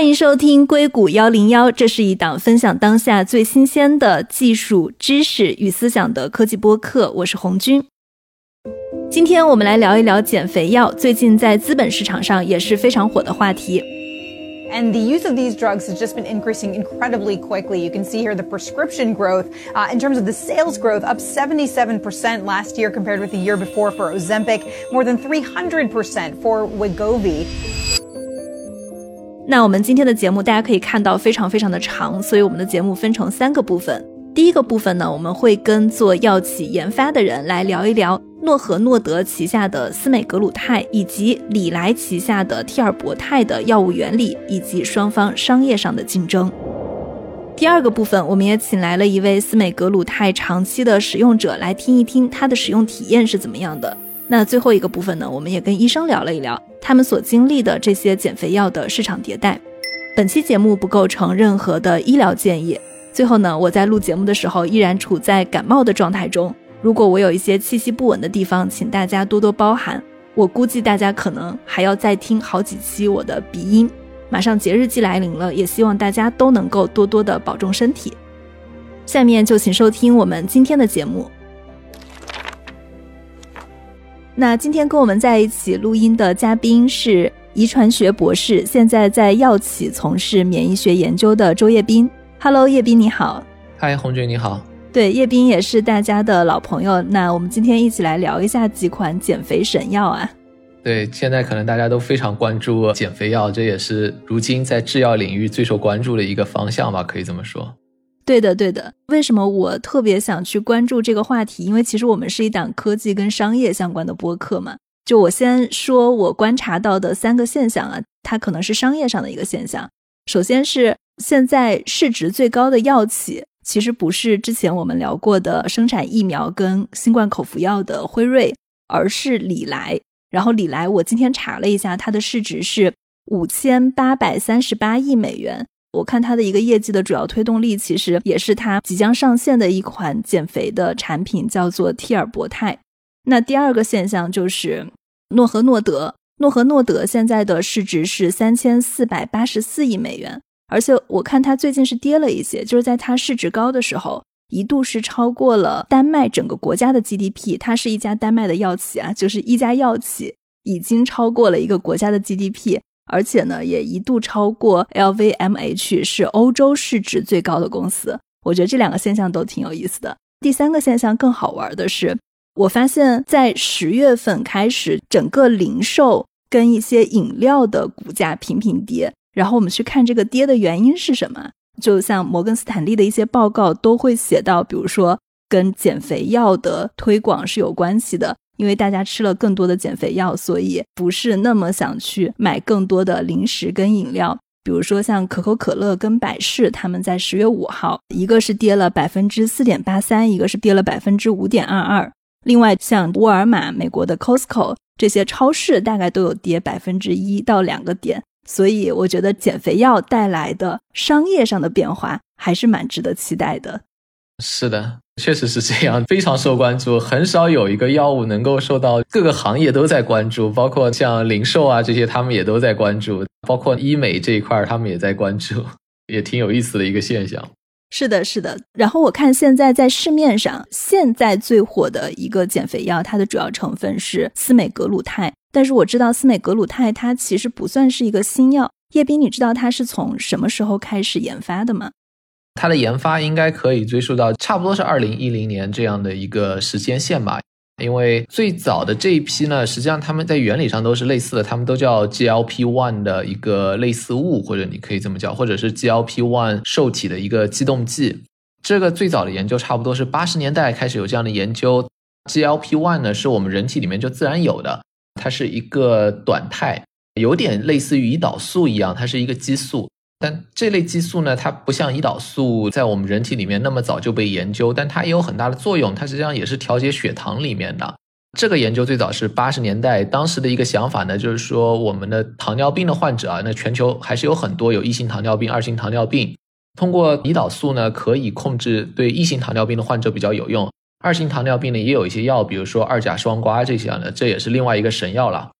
欢迎收听硅谷幺零幺，这是一档分享当下最新鲜的技术知识与思想的科技播客。我是红军。今天我们来聊一聊减肥药，最近在资本市场上也是非常火的话题。And the use of these drugs has just been increasing incredibly quickly. You can see here the prescription growth uh, in terms of the sales growth up 77% last year compared with the year before for Ozempic, more than 300% for Wegovy. 那我们今天的节目，大家可以看到非常非常的长，所以我们的节目分成三个部分。第一个部分呢，我们会跟做药企研发的人来聊一聊诺和诺德旗下的司美格鲁肽以及李来旗下的替尔博肽的药物原理以及双方商业上的竞争。第二个部分，我们也请来了一位司美格鲁肽长期的使用者来听一听他的使用体验是怎么样的。那最后一个部分呢，我们也跟医生聊了一聊他们所经历的这些减肥药的市场迭代。本期节目不构成任何的医疗建议。最后呢，我在录节目的时候依然处在感冒的状态中，如果我有一些气息不稳的地方，请大家多多包涵。我估计大家可能还要再听好几期我的鼻音。马上节日季来临了，也希望大家都能够多多的保重身体。下面就请收听我们今天的节目。那今天跟我们在一起录音的嘉宾是遗传学博士，现在在药企从事免疫学研究的周叶斌。Hello，叶斌你好。嗨，红军你好。对，叶斌也是大家的老朋友。那我们今天一起来聊一下几款减肥神药啊。对，现在可能大家都非常关注减肥药，这也是如今在制药领域最受关注的一个方向吧，可以这么说。对的，对的。为什么我特别想去关注这个话题？因为其实我们是一档科技跟商业相关的播客嘛。就我先说我观察到的三个现象啊，它可能是商业上的一个现象。首先是现在市值最高的药企，其实不是之前我们聊过的生产疫苗跟新冠口服药的辉瑞，而是李来。然后李来，我今天查了一下，它的市值是五千八百三十八亿美元。我看它的一个业绩的主要推动力，其实也是它即将上线的一款减肥的产品，叫做替尔博肽。那第二个现象就是诺和诺德，诺和诺德现在的市值是三千四百八十四亿美元，而且我看它最近是跌了一些，就是在它市值高的时候，一度是超过了丹麦整个国家的 GDP。它是一家丹麦的药企啊，就是一家药企已经超过了一个国家的 GDP。而且呢，也一度超过 LVMH 是欧洲市值最高的公司。我觉得这两个现象都挺有意思的。第三个现象更好玩的是，我发现，在十月份开始，整个零售跟一些饮料的股价频频跌。然后我们去看这个跌的原因是什么？就像摩根斯坦利的一些报告都会写到，比如说跟减肥药的推广是有关系的。因为大家吃了更多的减肥药，所以不是那么想去买更多的零食跟饮料。比如说像可口可乐跟百事，他们在十月五号，一个是跌了百分之四点八三，一个是跌了百分之五点二二。另外像沃尔玛、美国的 Costco 这些超市，大概都有跌百分之一到两个点。所以我觉得减肥药带来的商业上的变化还是蛮值得期待的。是的。确实是这样，非常受关注，很少有一个药物能够受到各个行业都在关注，包括像零售啊这些，他们也都在关注，包括医美这一块，他们也在关注，也挺有意思的一个现象。是的，是的。然后我看现在在市面上，现在最火的一个减肥药，它的主要成分是司美格鲁肽，但是我知道司美格鲁肽它其实不算是一个新药。叶斌，你知道它是从什么时候开始研发的吗？它的研发应该可以追溯到差不多是二零一零年这样的一个时间线吧，因为最早的这一批呢，实际上他们在原理上都是类似的，他们都叫 GLP-1 的一个类似物，或者你可以这么叫，或者是 GLP-1 受体的一个激动剂。这个最早的研究差不多是八十年代开始有这样的研究。GLP-1 呢是我们人体里面就自然有的，它是一个短肽，有点类似于胰岛素一样，它是一个激素。但这类激素呢，它不像胰岛素在我们人体里面那么早就被研究，但它也有很大的作用。它实际上也是调节血糖里面的。这个研究最早是八十年代，当时的一个想法呢，就是说我们的糖尿病的患者啊，那全球还是有很多有一型糖尿病、二型糖尿病。通过胰岛素呢，可以控制对一型糖尿病的患者比较有用。二型糖尿病呢，也有一些药，比如说二甲双胍这些的，这也是另外一个神药了。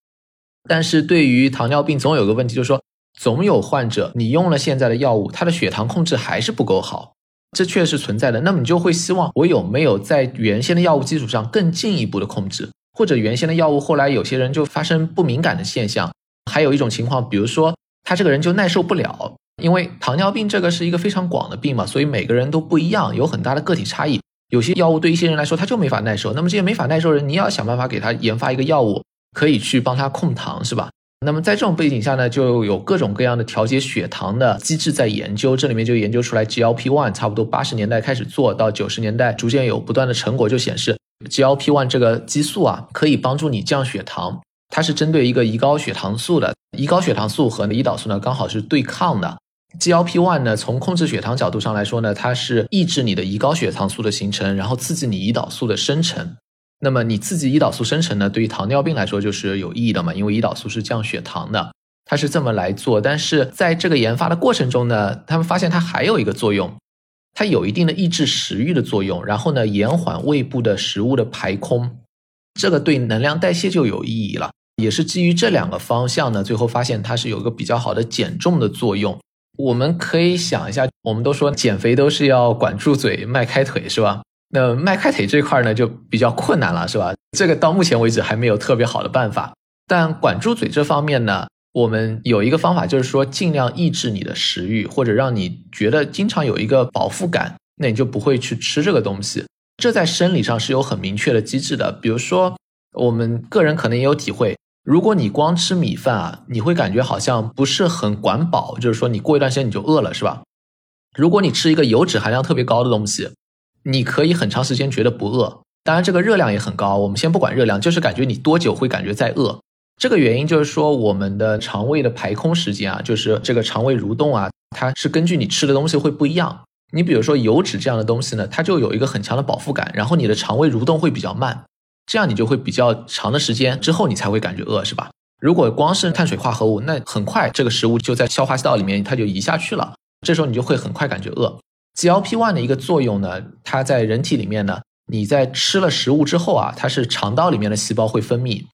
但是对于糖尿病，总有个问题，就是说。总有患者你用了现在的药物，他的血糖控制还是不够好，这确实存在的。那么你就会希望我有没有在原先的药物基础上更进一步的控制，或者原先的药物后来有些人就发生不敏感的现象，还有一种情况，比如说他这个人就耐受不了，因为糖尿病这个是一个非常广的病嘛，所以每个人都不一样，有很大的个体差异。有些药物对一些人来说他就没法耐受，那么这些没法耐受人，你要想办法给他研发一个药物，可以去帮他控糖，是吧？那么在这种背景下呢，就有各种各样的调节血糖的机制在研究，这里面就研究出来 GLP-1，差不多八十年代开始做到九十年代，逐渐有不断的成果，就显示 GLP-1 这个激素啊，可以帮助你降血糖，它是针对一个胰高血糖素的，胰高血糖素和胰岛素呢刚好是对抗的。GLP-1 呢，从控制血糖角度上来说呢，它是抑制你的胰高血糖素的形成，然后刺激你胰岛素的生成。那么你刺激胰岛素生成呢，对于糖尿病来说就是有意义的嘛，因为胰岛素是降血糖的，它是这么来做。但是在这个研发的过程中呢，他们发现它还有一个作用，它有一定的抑制食欲的作用，然后呢延缓胃部的食物的排空，这个对能量代谢就有意义了。也是基于这两个方向呢，最后发现它是有一个比较好的减重的作用。我们可以想一下，我们都说减肥都是要管住嘴、迈开腿，是吧？那迈开腿这块呢，就比较困难了，是吧？这个到目前为止还没有特别好的办法。但管住嘴这方面呢，我们有一个方法，就是说尽量抑制你的食欲，或者让你觉得经常有一个饱腹感，那你就不会去吃这个东西。这在生理上是有很明确的机制的。比如说，我们个人可能也有体会。如果你光吃米饭啊，你会感觉好像不是很管饱，就是说你过一段时间你就饿了，是吧？如果你吃一个油脂含量特别高的东西，你可以很长时间觉得不饿。当然这个热量也很高，我们先不管热量，就是感觉你多久会感觉在饿。这个原因就是说我们的肠胃的排空时间啊，就是这个肠胃蠕动啊，它是根据你吃的东西会不一样。你比如说油脂这样的东西呢，它就有一个很强的饱腹感，然后你的肠胃蠕动会比较慢。这样你就会比较长的时间之后，你才会感觉饿，是吧？如果光是碳水化合物，那很快这个食物就在消化道里面，它就移下去了。这时候你就会很快感觉饿。GLP-1 的一个作用呢，它在人体里面呢，你在吃了食物之后啊，它是肠道里面的细胞会分泌，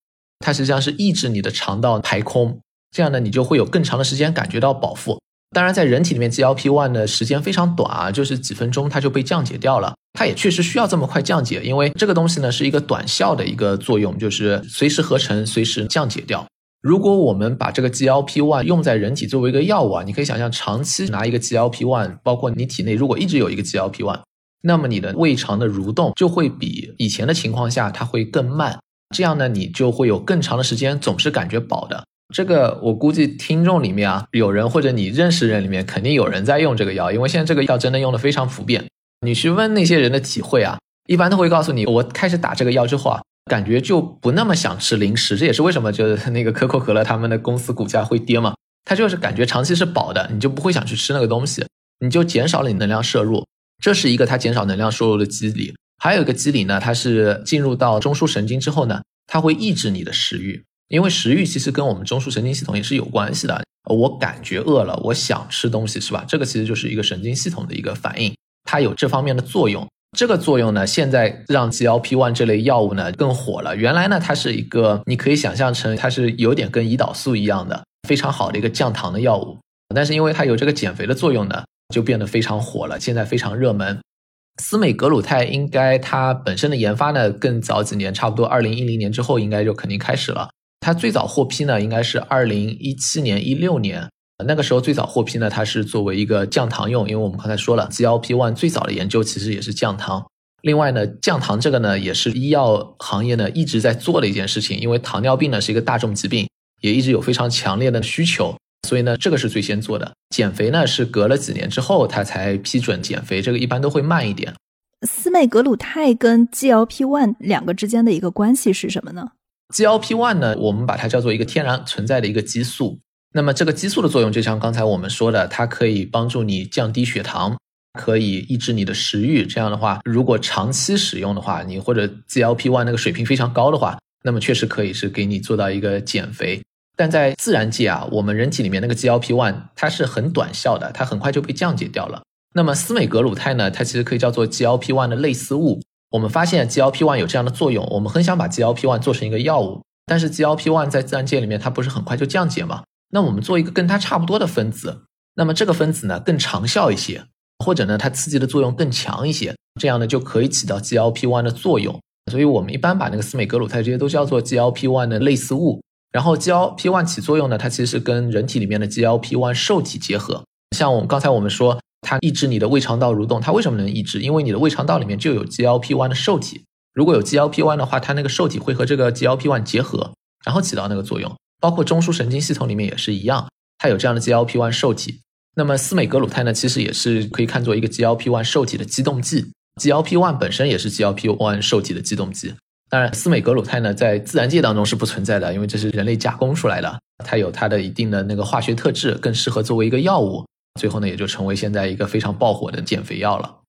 它实际上是抑制你的肠道排空，这样呢，你就会有更长的时间感觉到饱腹。当然，在人体里面，GLP-1 的时间非常短啊，就是几分钟它就被降解掉了。它也确实需要这么快降解，因为这个东西呢是一个短效的一个作用，就是随时合成，随时降解掉。如果我们把这个 GLP-1 用在人体作为一个药物啊，你可以想象，长期拿一个 GLP-1，包括你体内如果一直有一个 GLP-1，那么你的胃肠的蠕动就会比以前的情况下它会更慢。这样呢，你就会有更长的时间总是感觉饱的。这个我估计听众里面啊，有人或者你认识人里面肯定有人在用这个药，因为现在这个药真的用的非常普遍。你去问那些人的体会啊，一般都会告诉你，我开始打这个药之后啊，感觉就不那么想吃零食。这也是为什么就是 那个可口可乐他们的公司股价会跌嘛，它就是感觉长期是饱的，你就不会想去吃那个东西，你就减少了你能量摄入，这是一个它减少能量摄入的机理。还有一个机理呢，它是进入到中枢神经之后呢，它会抑制你的食欲。因为食欲其实跟我们中枢神经系统也是有关系的。我感觉饿了，我想吃东西，是吧？这个其实就是一个神经系统的一个反应，它有这方面的作用。这个作用呢，现在让 GLP-1 这类药物呢更火了。原来呢，它是一个你可以想象成它是有点跟胰岛素一样的非常好的一个降糖的药物，但是因为它有这个减肥的作用呢，就变得非常火了，现在非常热门。司美格鲁肽应该它本身的研发呢更早几年，差不多二零一零年之后应该就肯定开始了。它最早获批呢，应该是二零一七年、一六年，那个时候最早获批呢，它是作为一个降糖用，因为我们刚才说了，GLP-1 最早的研究其实也是降糖。另外呢，降糖这个呢，也是医药行业呢一直在做的一件事情，因为糖尿病呢是一个大众疾病，也一直有非常强烈的需求，所以呢，这个是最先做的。减肥呢是隔了几年之后，它才批准减肥，这个一般都会慢一点。司美格鲁肽跟 GLP-1 两个之间的一个关系是什么呢？GLP-1 呢，我们把它叫做一个天然存在的一个激素。那么这个激素的作用，就像刚才我们说的，它可以帮助你降低血糖，可以抑制你的食欲。这样的话，如果长期使用的话，你或者 GLP-1 那个水平非常高的话，那么确实可以是给你做到一个减肥。但在自然界啊，我们人体里面那个 GLP-1 它是很短效的，它很快就被降解掉了。那么司美格鲁肽呢，它其实可以叫做 GLP-1 的类似物。我们发现 GLP-1 有这样的作用，我们很想把 GLP-1 做成一个药物，但是 GLP-1 在自然界里面它不是很快就降解吗？那我们做一个跟它差不多的分子，那么这个分子呢更长效一些，或者呢它刺激的作用更强一些，这样呢就可以起到 GLP-1 的作用。所以我们一般把那个司美格鲁肽这些都叫做 GLP-1 的类似物。然后 GLP-1 起作用呢，它其实是跟人体里面的 GLP-1 受体结合。像我们刚才我们说，它抑制你的胃肠道蠕动，它为什么能抑制？因为你的胃肠道里面就有 GLP-1 的受体。如果有 GLP-1 的话，它那个受体会和这个 GLP-1 结合，然后起到那个作用。包括中枢神经系统里面也是一样，它有这样的 GLP-1 受体。那么司美格鲁肽呢，其实也是可以看作一个 GLP-1 受体的激动剂。GLP-1 本身也是 GLP-1 受体的激动剂。当然，司美格鲁肽呢，在自然界当中是不存在的，因为这是人类加工出来的，它有它的一定的那个化学特质，更适合作为一个药物。最后呢，也就成为现在一个非常爆火的减肥药了。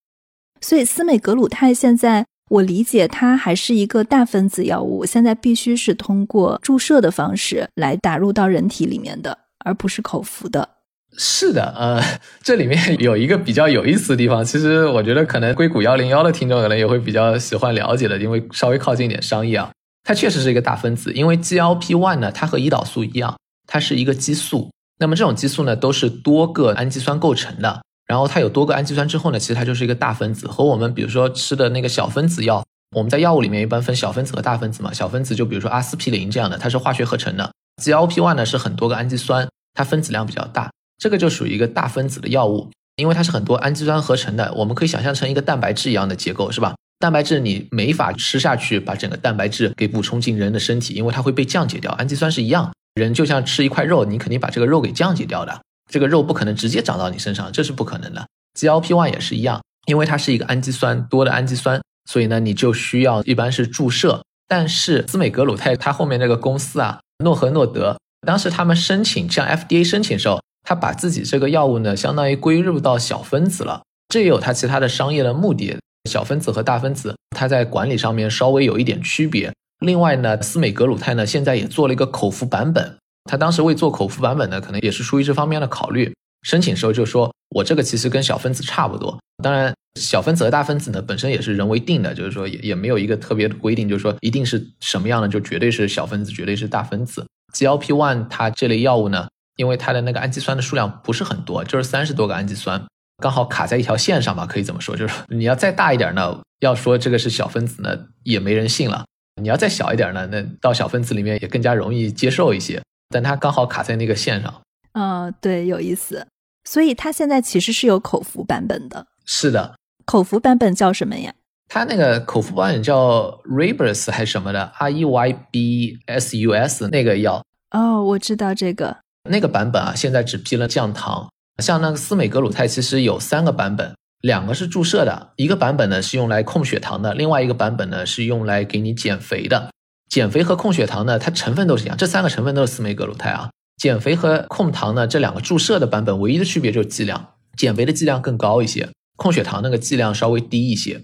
所以，司美格鲁肽现在我理解它还是一个大分子药物，现在必须是通过注射的方式来打入到人体里面的，而不是口服的。是的，呃，这里面 有一个比较有意思的地方，其实我觉得可能硅谷幺零幺的听众可能也会比较喜欢了解的，因为稍微靠近一点商业啊。它确实是一个大分子，因为 GLP-1 呢，它和胰岛素一样，它是一个激素。那么这种激素呢，都是多个氨基酸构成的。然后它有多个氨基酸之后呢，其实它就是一个大分子，和我们比如说吃的那个小分子药，我们在药物里面一般分小分子和大分子嘛。小分子就比如说阿司匹林这样的，它是化学合成的。GLP-1 呢是很多个氨基酸，它分子量比较大。这个就属于一个大分子的药物，因为它是很多氨基酸合成的，我们可以想象成一个蛋白质一样的结构，是吧？蛋白质你没法吃下去，把整个蛋白质给补充进人的身体，因为它会被降解掉。氨基酸是一样，人就像吃一块肉，你肯定把这个肉给降解掉的，这个肉不可能直接长到你身上，这是不可能的。GLP-1 也是一样，因为它是一个氨基酸多的氨基酸，所以呢，你就需要一般是注射。但是司美格鲁肽它后面那个公司啊，诺和诺德，当时他们申请向 FDA 申请的时候。他把自己这个药物呢，相当于归入到小分子了，这也有它其他的商业的目的。小分子和大分子，它在管理上面稍微有一点区别。另外呢，司美格鲁肽呢，现在也做了一个口服版本。他当时为做口服版本呢，可能也是出于这方面的考虑。申请时候就说，我这个其实跟小分子差不多。当然，小分子和大分子呢，本身也是人为定的，就是说也也没有一个特别的规定，就是说一定是什么样的就绝对是小分子，绝对是大分子。GLP-1 它这类药物呢。因为它的那个氨基酸的数量不是很多，就是三十多个氨基酸，刚好卡在一条线上吧，可以这么说。就是你要再大一点呢，要说这个是小分子呢，也没人信了；你要再小一点呢，那到小分子里面也更加容易接受一些。但它刚好卡在那个线上。嗯，对，有意思。所以它现在其实是有口服版本的。是的，口服版本叫什么呀？它那个口服版本叫 Rebus 还是什么的？R E Y B S U S 那个药。哦，我知道这个。那个版本啊，现在只批了降糖。像那个司美格鲁肽，其实有三个版本，两个是注射的，一个版本呢是用来控血糖的，另外一个版本呢是用来给你减肥的。减肥和控血糖呢，它成分都是一样，这三个成分都是司美格鲁肽啊。减肥和控糖呢，这两个注射的版本唯一的区别就是剂量，减肥的剂量更高一些，控血糖那个剂量稍微低一些。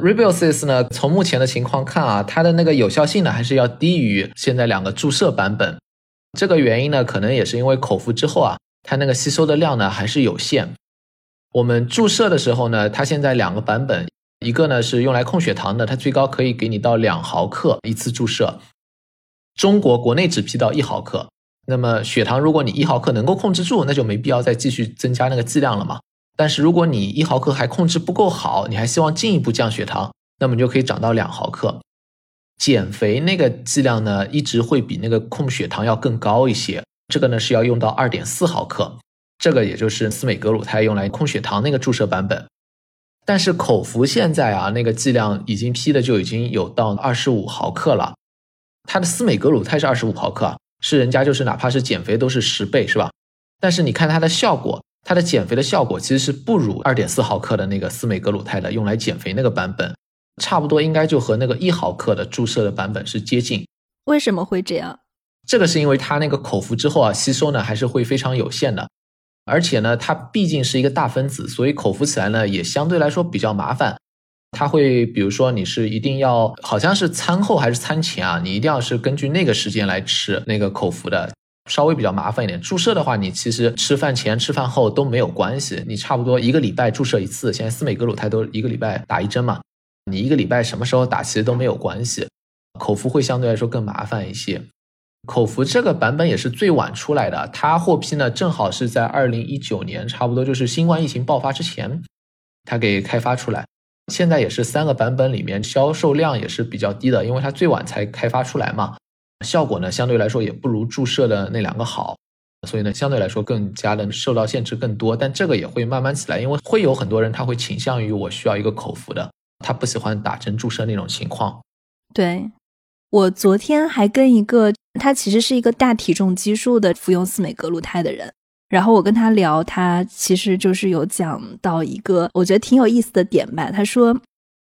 Ribosys 呢，从目前的情况看啊，它的那个有效性呢还是要低于现在两个注射版本。这个原因呢，可能也是因为口服之后啊，它那个吸收的量呢还是有限。我们注射的时候呢，它现在两个版本，一个呢是用来控血糖的，它最高可以给你到两毫克一次注射。中国国内只批到一毫克。那么血糖如果你一毫克能够控制住，那就没必要再继续增加那个剂量了嘛。但是如果你一毫克还控制不够好，你还希望进一步降血糖，那么你就可以涨到两毫克。减肥那个剂量呢，一直会比那个控血糖要更高一些。这个呢是要用到二点四毫克，这个也就是司美格鲁肽用来控血糖那个注射版本。但是口服现在啊，那个剂量已经批的就已经有到二十五毫克了。它的司美格鲁肽是二十五毫克，是人家就是哪怕是减肥都是十倍，是吧？但是你看它的效果，它的减肥的效果其实是不如二点四毫克的那个司美格鲁肽的用来减肥那个版本。差不多应该就和那个一毫克的注射的版本是接近。为什么会这样？这个是因为它那个口服之后啊，吸收呢还是会非常有限的，而且呢，它毕竟是一个大分子，所以口服起来呢也相对来说比较麻烦。它会比如说你是一定要好像是餐后还是餐前啊，你一定要是根据那个时间来吃那个口服的，稍微比较麻烦一点。注射的话，你其实吃饭前、吃饭后都没有关系，你差不多一个礼拜注射一次。现在司美格鲁肽都一个礼拜打一针嘛。你一个礼拜什么时候打其实都没有关系，口服会相对来说更麻烦一些。口服这个版本也是最晚出来的，它获批呢正好是在二零一九年，差不多就是新冠疫情爆发之前，它给开发出来。现在也是三个版本里面销售量也是比较低的，因为它最晚才开发出来嘛，效果呢相对来说也不如注射的那两个好，所以呢相对来说更加的受到限制更多。但这个也会慢慢起来，因为会有很多人他会倾向于我需要一个口服的，他不喜欢打针注射那种情况。对。我昨天还跟一个他其实是一个大体重基数的服用司美格鲁肽的人，然后我跟他聊，他其实就是有讲到一个我觉得挺有意思的点吧。他说，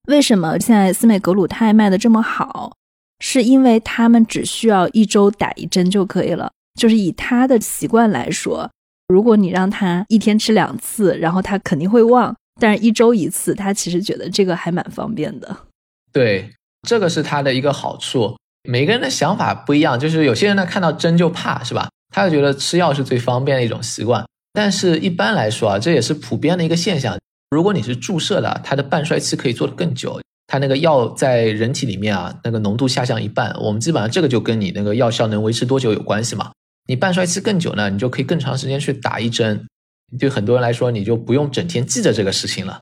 为什么现在司美格鲁肽卖的这么好，是因为他们只需要一周打一针就可以了。就是以他的习惯来说，如果你让他一天吃两次，然后他肯定会忘，但是一周一次，他其实觉得这个还蛮方便的。对。这个是它的一个好处，每个人的想法不一样。就是有些人呢看到针就怕，是吧？他就觉得吃药是最方便的一种习惯。但是一般来说啊，这也是普遍的一个现象。如果你是注射的，它的半衰期可以做得更久，它那个药在人体里面啊，那个浓度下降一半。我们基本上这个就跟你那个药效能维持多久有关系嘛。你半衰期更久呢，你就可以更长时间去打一针。对很多人来说，你就不用整天记着这个事情了。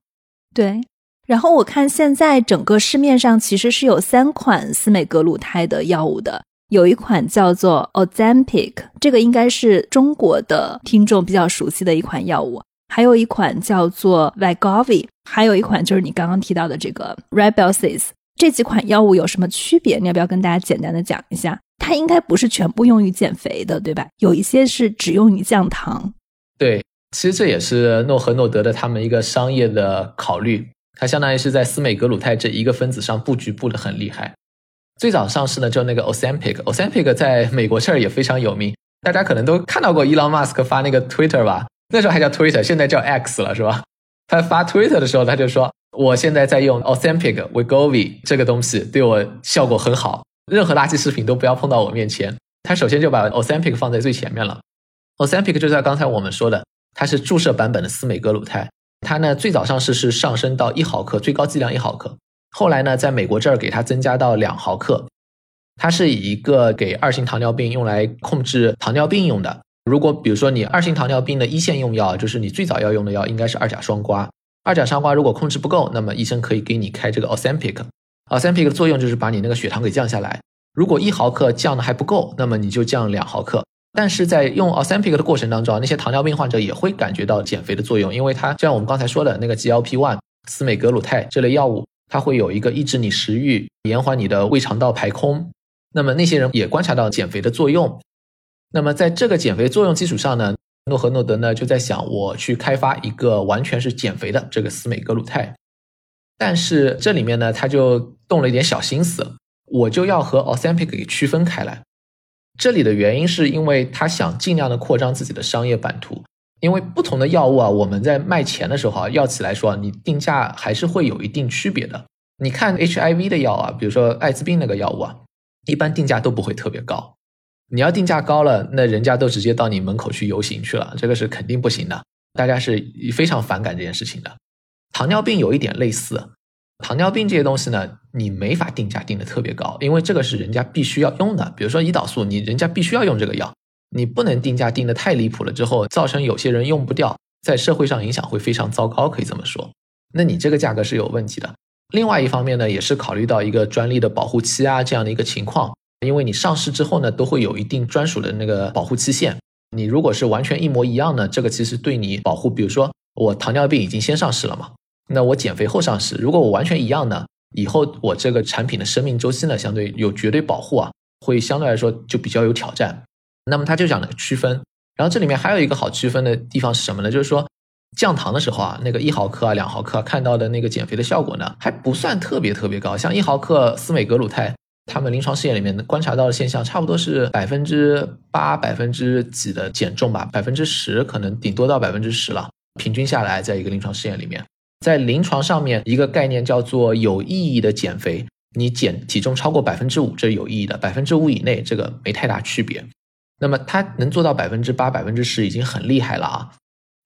对。然后我看现在整个市面上其实是有三款司美格鲁肽的药物的，有一款叫做 Ozempic，这个应该是中国的听众比较熟悉的一款药物，还有一款叫做 Vigovi，还有一款就是你刚刚提到的这个 Rybelsus。这几款药物有什么区别？你要不要跟大家简单的讲一下？它应该不是全部用于减肥的，对吧？有一些是只用于降糖。对，其实这也是诺和诺德的他们一个商业的考虑。它相当于是在司美格鲁肽这一个分子上布局布的很厉害。最早上市呢，就那个 Osempic，Osempic 在美国这儿也非常有名，大家可能都看到过伊朗马斯克发那个 Twitter 吧？那时候还叫 Twitter，现在叫 X 了，是吧？他发 Twitter 的时候，他就说：“我现在在用 Osempic Wegovy 这个东西，对我效果很好，任何垃圾食品都不要碰到我面前。”他首先就把 Osempic 放在最前面了。Osempic 就在刚才我们说的，它是注射版本的司美格鲁肽。它呢最早上市是上升到一毫克，最高剂量一毫克。后来呢，在美国这儿给它增加到两毫克。它是以一个给二型糖尿病用来控制糖尿病用的。如果比如说你二型糖尿病的一线用药，就是你最早要用的药应该是二甲双胍。二甲双胍如果控制不够，那么医生可以给你开这个 Ozempic。Ozempic 的作用就是把你那个血糖给降下来。如果一毫克降的还不够，那么你就降两毫克。但是在用 Ozempic 的过程当中，那些糖尿病患者也会感觉到减肥的作用，因为它就像我们刚才说的那个 GLP-1、司美格鲁肽这类药物，它会有一个抑制你食欲、延缓你的胃肠道排空。那么那些人也观察到减肥的作用。那么在这个减肥作用基础上呢，诺和诺德呢就在想，我去开发一个完全是减肥的这个司美格鲁肽。但是这里面呢，他就动了一点小心思，我就要和 Ozempic 给区分开来。这里的原因是因为他想尽量的扩张自己的商业版图，因为不同的药物啊，我们在卖钱的时候啊，药企来说，你定价还是会有一定区别的。你看 HIV 的药啊，比如说艾滋病那个药物啊，一般定价都不会特别高。你要定价高了，那人家都直接到你门口去游行去了，这个是肯定不行的。大家是非常反感这件事情的。糖尿病有一点类似。糖尿病这些东西呢，你没法定价定的特别高，因为这个是人家必须要用的。比如说胰岛素，你人家必须要用这个药，你不能定价定的太离谱了，之后造成有些人用不掉，在社会上影响会非常糟糕，可以这么说。那你这个价格是有问题的。另外一方面呢，也是考虑到一个专利的保护期啊这样的一个情况，因为你上市之后呢，都会有一定专属的那个保护期限。你如果是完全一模一样呢，这个其实对你保护，比如说我糖尿病已经先上市了嘛。那我减肥后上市，如果我完全一样呢？以后我这个产品的生命周期呢，相对有绝对保护啊，会相对来说就比较有挑战。那么他就讲了区分，然后这里面还有一个好区分的地方是什么呢？就是说降糖的时候啊，那个一毫克啊、两毫克看到的那个减肥的效果呢，还不算特别特别高。像一毫克司美格鲁肽，他们临床试验里面观察到的现象，差不多是百分之八、百分之几的减重吧，百分之十可能顶多到百分之十了，平均下来在一个临床试验里面。在临床上面，一个概念叫做有意义的减肥，你减体重超过百分之五，这是有意义的；百分之五以内，这个没太大区别。那么它能做到百分之八、百分之十，已经很厉害了啊，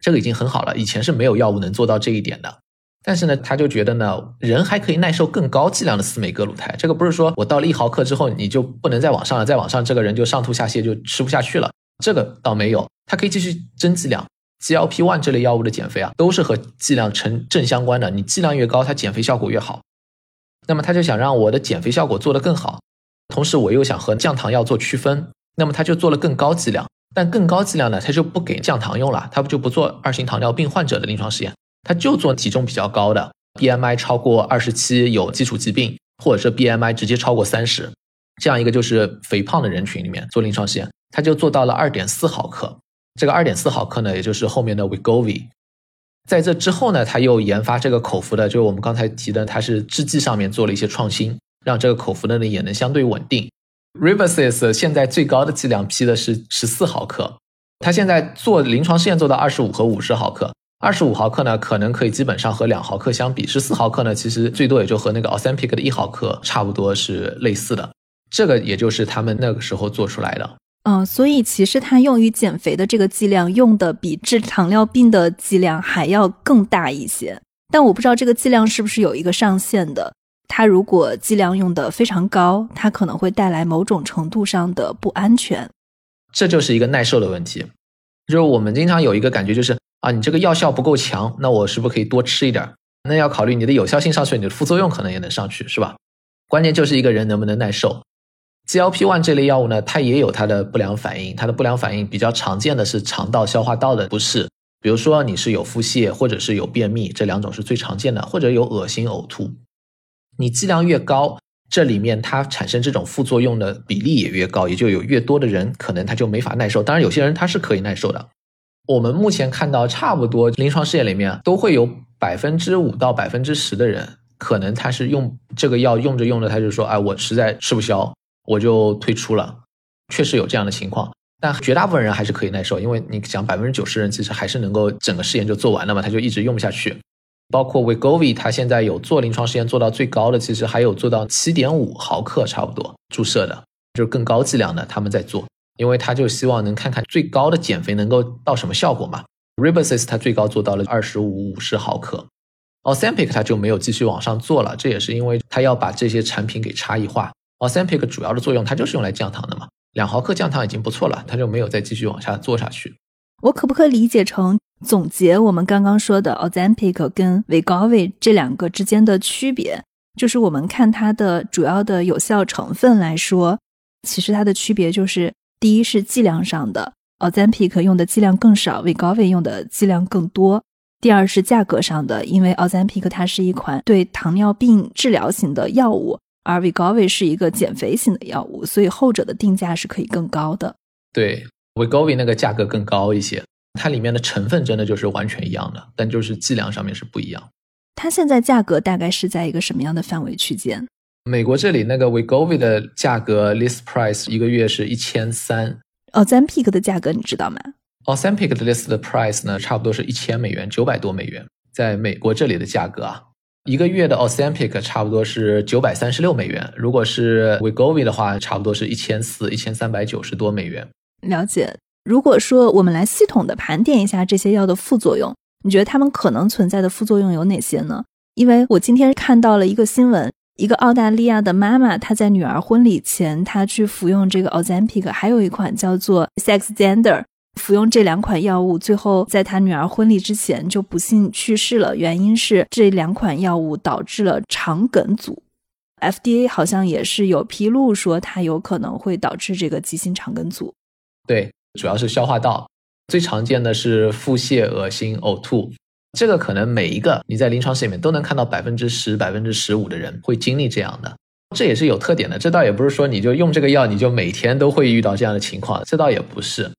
这个已经很好了。以前是没有药物能做到这一点的。但是呢，他就觉得呢，人还可以耐受更高剂量的司美格鲁肽。这个不是说我到了一毫克之后你就不能再往上了，再往上这个人就上吐下泻就吃不下去了。这个倒没有，他可以继续增剂量。GLP-1 这类药物的减肥啊，都是和剂量成正相关的。你剂量越高，它减肥效果越好。那么他就想让我的减肥效果做得更好，同时我又想和降糖药做区分，那么他就做了更高剂量。但更高剂量呢，他就不给降糖用了，他不就不做二型糖尿病患者的临床试验。他就做体重比较高的，BMI 超过二十七有基础疾病，或者是 BMI 直接超过三十，这样一个就是肥胖的人群里面做临床试验，他就做到了二点四毫克。这个二点四毫克呢，也就是后面的 w i g o v i。在这之后呢，他又研发这个口服的，就是我们刚才提的，他是制剂上面做了一些创新，让这个口服的呢也能相对稳定。Rivasys 现在最高的剂量批的是十四毫克，他现在做临床试验做到二十五和五十毫克。二十五毫克呢，可能可以基本上和两毫克相比；十四毫克呢，其实最多也就和那个 Ozempic 的一毫克差不多是类似的。这个也就是他们那个时候做出来的。嗯，所以其实它用于减肥的这个剂量用的比治糖尿病的剂量还要更大一些。但我不知道这个剂量是不是有一个上限的。它如果剂量用的非常高，它可能会带来某种程度上的不安全。这就是一个耐受的问题。就是我们经常有一个感觉就是。啊，你这个药效不够强，那我是不是可以多吃一点？那要考虑你的有效性上去，你的副作用可能也能上去，是吧？关键就是一个人能不能耐受。GLP-1 这类药物呢，它也有它的不良反应，它的不良反应比较常见的是肠道、消化道的不适，比如说你是有腹泻或者是有便秘，这两种是最常见的，或者有恶心、呕吐。你剂量越高，这里面它产生这种副作用的比例也越高，也就有越多的人可能他就没法耐受。当然，有些人他是可以耐受的。我们目前看到，差不多临床试验里面都会有百分之五到百分之十的人，可能他是用这个药用着用着，他就说，哎，我实在吃不消，我就退出了。确实有这样的情况，但绝大部分人还是可以耐受，因为你想，百分之九十人其实还是能够整个试验就做完了嘛，他就一直用不下去。包括 Wegovy，他现在有做临床试验做到最高的，其实还有做到七点五毫克差不多注射的，就是更高剂量的，他们在做。因为他就希望能看看最高的减肥能够到什么效果嘛。r i b o s i s 它最高做到了二十五五十毫克，Ozempic 它就没有继续往上做了，这也是因为它要把这些产品给差异化。Ozempic 主要的作用它就是用来降糖的嘛，两毫克降糖已经不错了，它就没有再继续往下做下去。我可不可以理解成总结我们刚刚说的 Ozempic 跟 Wegovy 这两个之间的区别，就是我们看它的主要的有效成分来说，其实它的区别就是。第一是剂量上的，Ozempic 用的剂量更少，Wegovy 用的剂量更多。第二是价格上的，因为 Ozempic 它是一款对糖尿病治疗型的药物，而 Wegovy 是一个减肥型的药物，所以后者的定价是可以更高的。对，Wegovy 那个价格更高一些，它里面的成分真的就是完全一样的，但就是剂量上面是不一样。它现在价格大概是在一个什么样的范围区间？美国这里那个 Wegovy 的价格 list price 一个月是一千三，Ozempic 的价格你知道吗？Ozempic 的 list 的 price 呢，差不多是一千美元，九百多美元，在美国这里的价格啊，一个月的 Ozempic 差不多是九百三十六美元，如果是 Wegovy 的话，差不多是一千四，一千三百九十多美元。了解。如果说我们来系统的盘点一下这些药的副作用，你觉得他们可能存在的副作用有哪些呢？因为我今天看到了一个新闻。一个澳大利亚的妈妈，她在女儿婚礼前，她去服用这个 Ozempic，还有一款叫做 Saxenda，服用这两款药物，最后在他女儿婚礼之前就不幸去世了。原因是这两款药物导致了肠梗阻，FDA 好像也是有披露说它有可能会导致这个急性肠梗阻。对，主要是消化道，最常见的是腹泻、恶心、呕吐。这个可能每一个你在临床试里面都能看到百分之十、百分之十五的人会经历这样的，这也是有特点的。这倒也不是说你就用这个药你就每天都会遇到这样的情况，这倒也不是。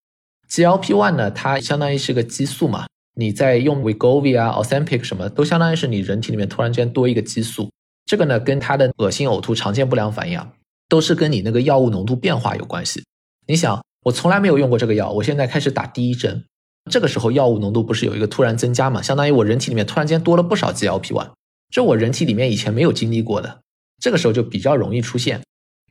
GLP-1 呢，它相当于是个激素嘛，你在用 Wegovy 啊、Ozempic 什么都相当于是你人体里面突然间多一个激素，这个呢跟它的恶心、呕吐、常见不良反应啊，都是跟你那个药物浓度变化有关系。你想，我从来没有用过这个药，我现在开始打第一针。这个时候药物浓度不是有一个突然增加嘛？相当于我人体里面突然间多了不少 GLP-1，这我人体里面以前没有经历过的。这个时候就比较容易出现。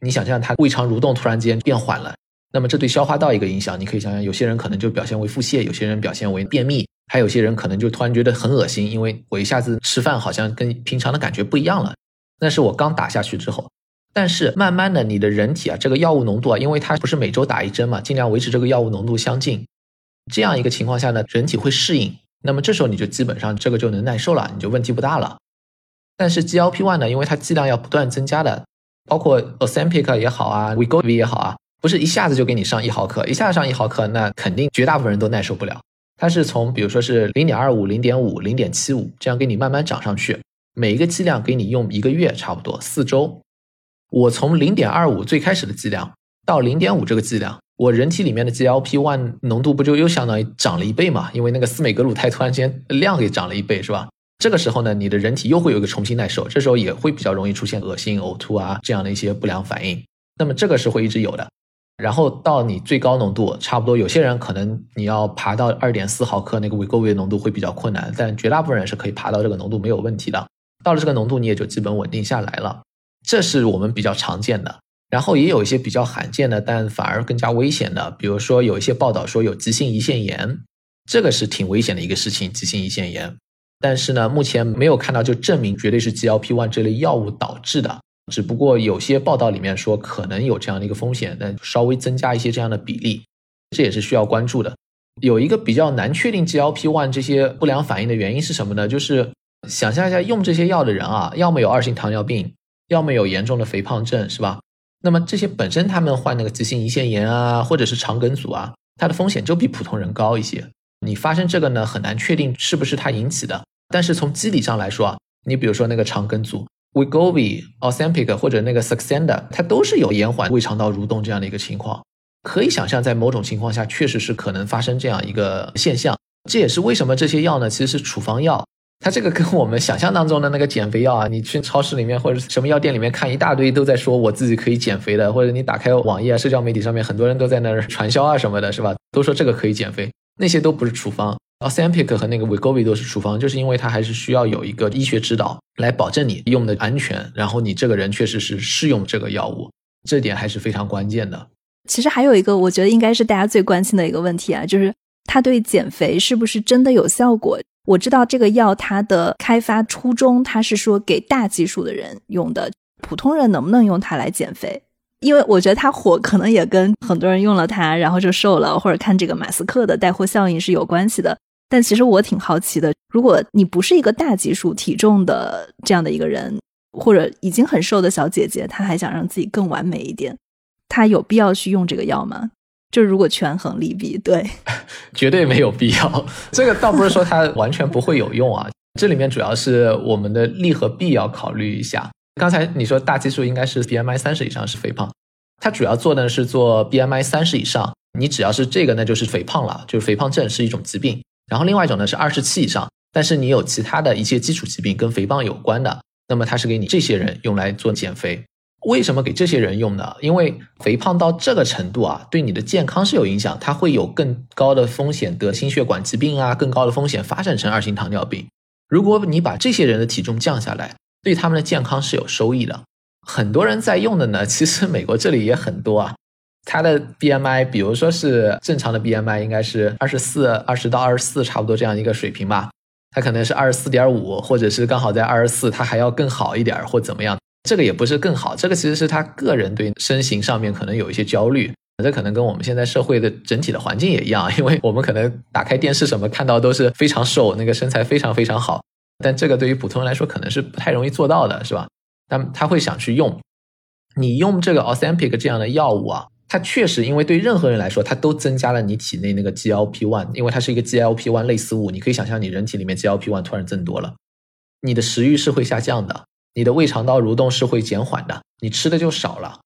你想象它胃肠蠕动突然间变缓了，那么这对消化道一个影响，你可以想想，有些人可能就表现为腹泻，有些人表现为便秘，还有些人可能就突然觉得很恶心，因为我一下子吃饭好像跟平常的感觉不一样了。那是我刚打下去之后，但是慢慢的你的人体啊，这个药物浓度啊，因为它不是每周打一针嘛，尽量维持这个药物浓度相近。这样一个情况下呢，人体会适应，那么这时候你就基本上这个就能耐受了，你就问题不大了。但是 GLP-1 呢，因为它剂量要不断增加的，包括 Ozempic 也好啊，Wegovy 也好啊，不是一下子就给你上一毫克，一下子上一毫克，那肯定绝大部分人都耐受不了。它是从比如说是零点二五、零点五、零点七五这样给你慢慢涨上去，每一个剂量给你用一个月差不多四周。我从零点二五最开始的剂量到零点五这个剂量。我人体里面的 GLP-1 浓度不就又相当于涨了一倍嘛？因为那个司美格鲁肽突然间量给涨了一倍，是吧？这个时候呢，你的人体又会有一个重新耐受，这时候也会比较容易出现恶心、呕吐啊这样的一些不良反应。那么这个是会一直有的。然后到你最高浓度，差不多有些人可能你要爬到二点四毫克那个 Wegovy 浓度会比较困难，但绝大部分人是可以爬到这个浓度没有问题的。到了这个浓度，你也就基本稳定下来了。这是我们比较常见的。然后也有一些比较罕见的，但反而更加危险的，比如说有一些报道说有急性胰腺炎，这个是挺危险的一个事情，急性胰腺炎。但是呢，目前没有看到就证明绝对是 GLP-1 这类药物导致的，只不过有些报道里面说可能有这样的一个风险，那稍微增加一些这样的比例，这也是需要关注的。有一个比较难确定 GLP-1 这些不良反应的原因是什么呢？就是想象一下用这些药的人啊，要么有二型糖尿病，要么有严重的肥胖症，是吧？那么这些本身他们患那个急性胰腺炎啊，或者是肠梗阻啊，它的风险就比普通人高一些。你发生这个呢，很难确定是不是它引起的。但是从机理上来说啊，你比如说那个肠梗阻，Wegovy、Ozempic 或者那个 s u c c e n d a 它都是有延缓胃肠道蠕动这样的一个情况。可以想象，在某种情况下，确实是可能发生这样一个现象。这也是为什么这些药呢，其实是处方药。它这个跟我们想象当中的那个减肥药啊，你去超市里面或者什么药店里面看一大堆都在说我自己可以减肥的，或者你打开网页啊、社交媒体上面很多人都在那儿传销啊什么的，是吧？都说这个可以减肥，那些都不是处方。Ozempic 和那个 Wegovy 都是处方，就是因为它还是需要有一个医学指导来保证你用的安全，然后你这个人确实是适用这个药物，这点还是非常关键的。其实还有一个，我觉得应该是大家最关心的一个问题啊，就是它对减肥是不是真的有效果？我知道这个药它的开发初衷，它是说给大基数的人用的，普通人能不能用它来减肥？因为我觉得它火，可能也跟很多人用了它，然后就瘦了，或者看这个马斯克的带货效应是有关系的。但其实我挺好奇的，如果你不是一个大基数体重的这样的一个人，或者已经很瘦的小姐姐，她还想让自己更完美一点，她有必要去用这个药吗？就如果权衡利弊，对，绝对没有必要。这个倒不是说它完全不会有用啊，这里面主要是我们的利和弊要考虑一下。刚才你说大基数应该是 BMI 三十以上是肥胖，它主要做的是做 BMI 三十以上，你只要是这个那就是肥胖了，就是肥胖症是一种疾病。然后另外一种呢是二十七以上，但是你有其他的一些基础疾病跟肥胖有关的，那么它是给你这些人用来做减肥。为什么给这些人用呢？因为肥胖到这个程度啊，对你的健康是有影响，它会有更高的风险得心血管疾病啊，更高的风险发展成二型糖尿病。如果你把这些人的体重降下来，对他们的健康是有收益的。很多人在用的呢，其实美国这里也很多啊。他的 BMI，比如说是正常的 BMI，应该是二十四、二十到二十四，差不多这样一个水平吧。他可能是二十四点五，或者是刚好在二十四，他还要更好一点或怎么样。这个也不是更好，这个其实是他个人对身形上面可能有一些焦虑，这可能跟我们现在社会的整体的环境也一样，因为我们可能打开电视什么看到都是非常瘦，那个身材非常非常好，但这个对于普通人来说可能是不太容易做到的，是吧？但他会想去用，你用这个 Ozempic 这样的药物啊，它确实因为对任何人来说，它都增加了你体内那个 GLP-1，因为它是一个 GLP-1 类似物，你可以想象你人体里面 GLP-1 突然增多了，你的食欲是会下降的。你的胃肠道蠕动是会减缓的，你吃的就少了，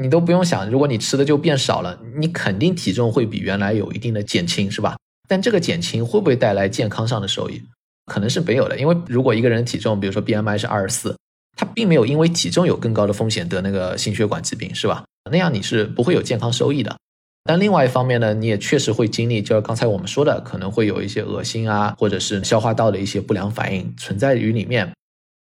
你都不用想，如果你吃的就变少了，你肯定体重会比原来有一定的减轻，是吧？但这个减轻会不会带来健康上的收益？可能是没有的，因为如果一个人体重，比如说 BMI 是二十四，他并没有因为体重有更高的风险得那个心血管疾病，是吧？那样你是不会有健康收益的。但另外一方面呢，你也确实会经历，就是刚才我们说的，可能会有一些恶心啊，或者是消化道的一些不良反应存在于里面。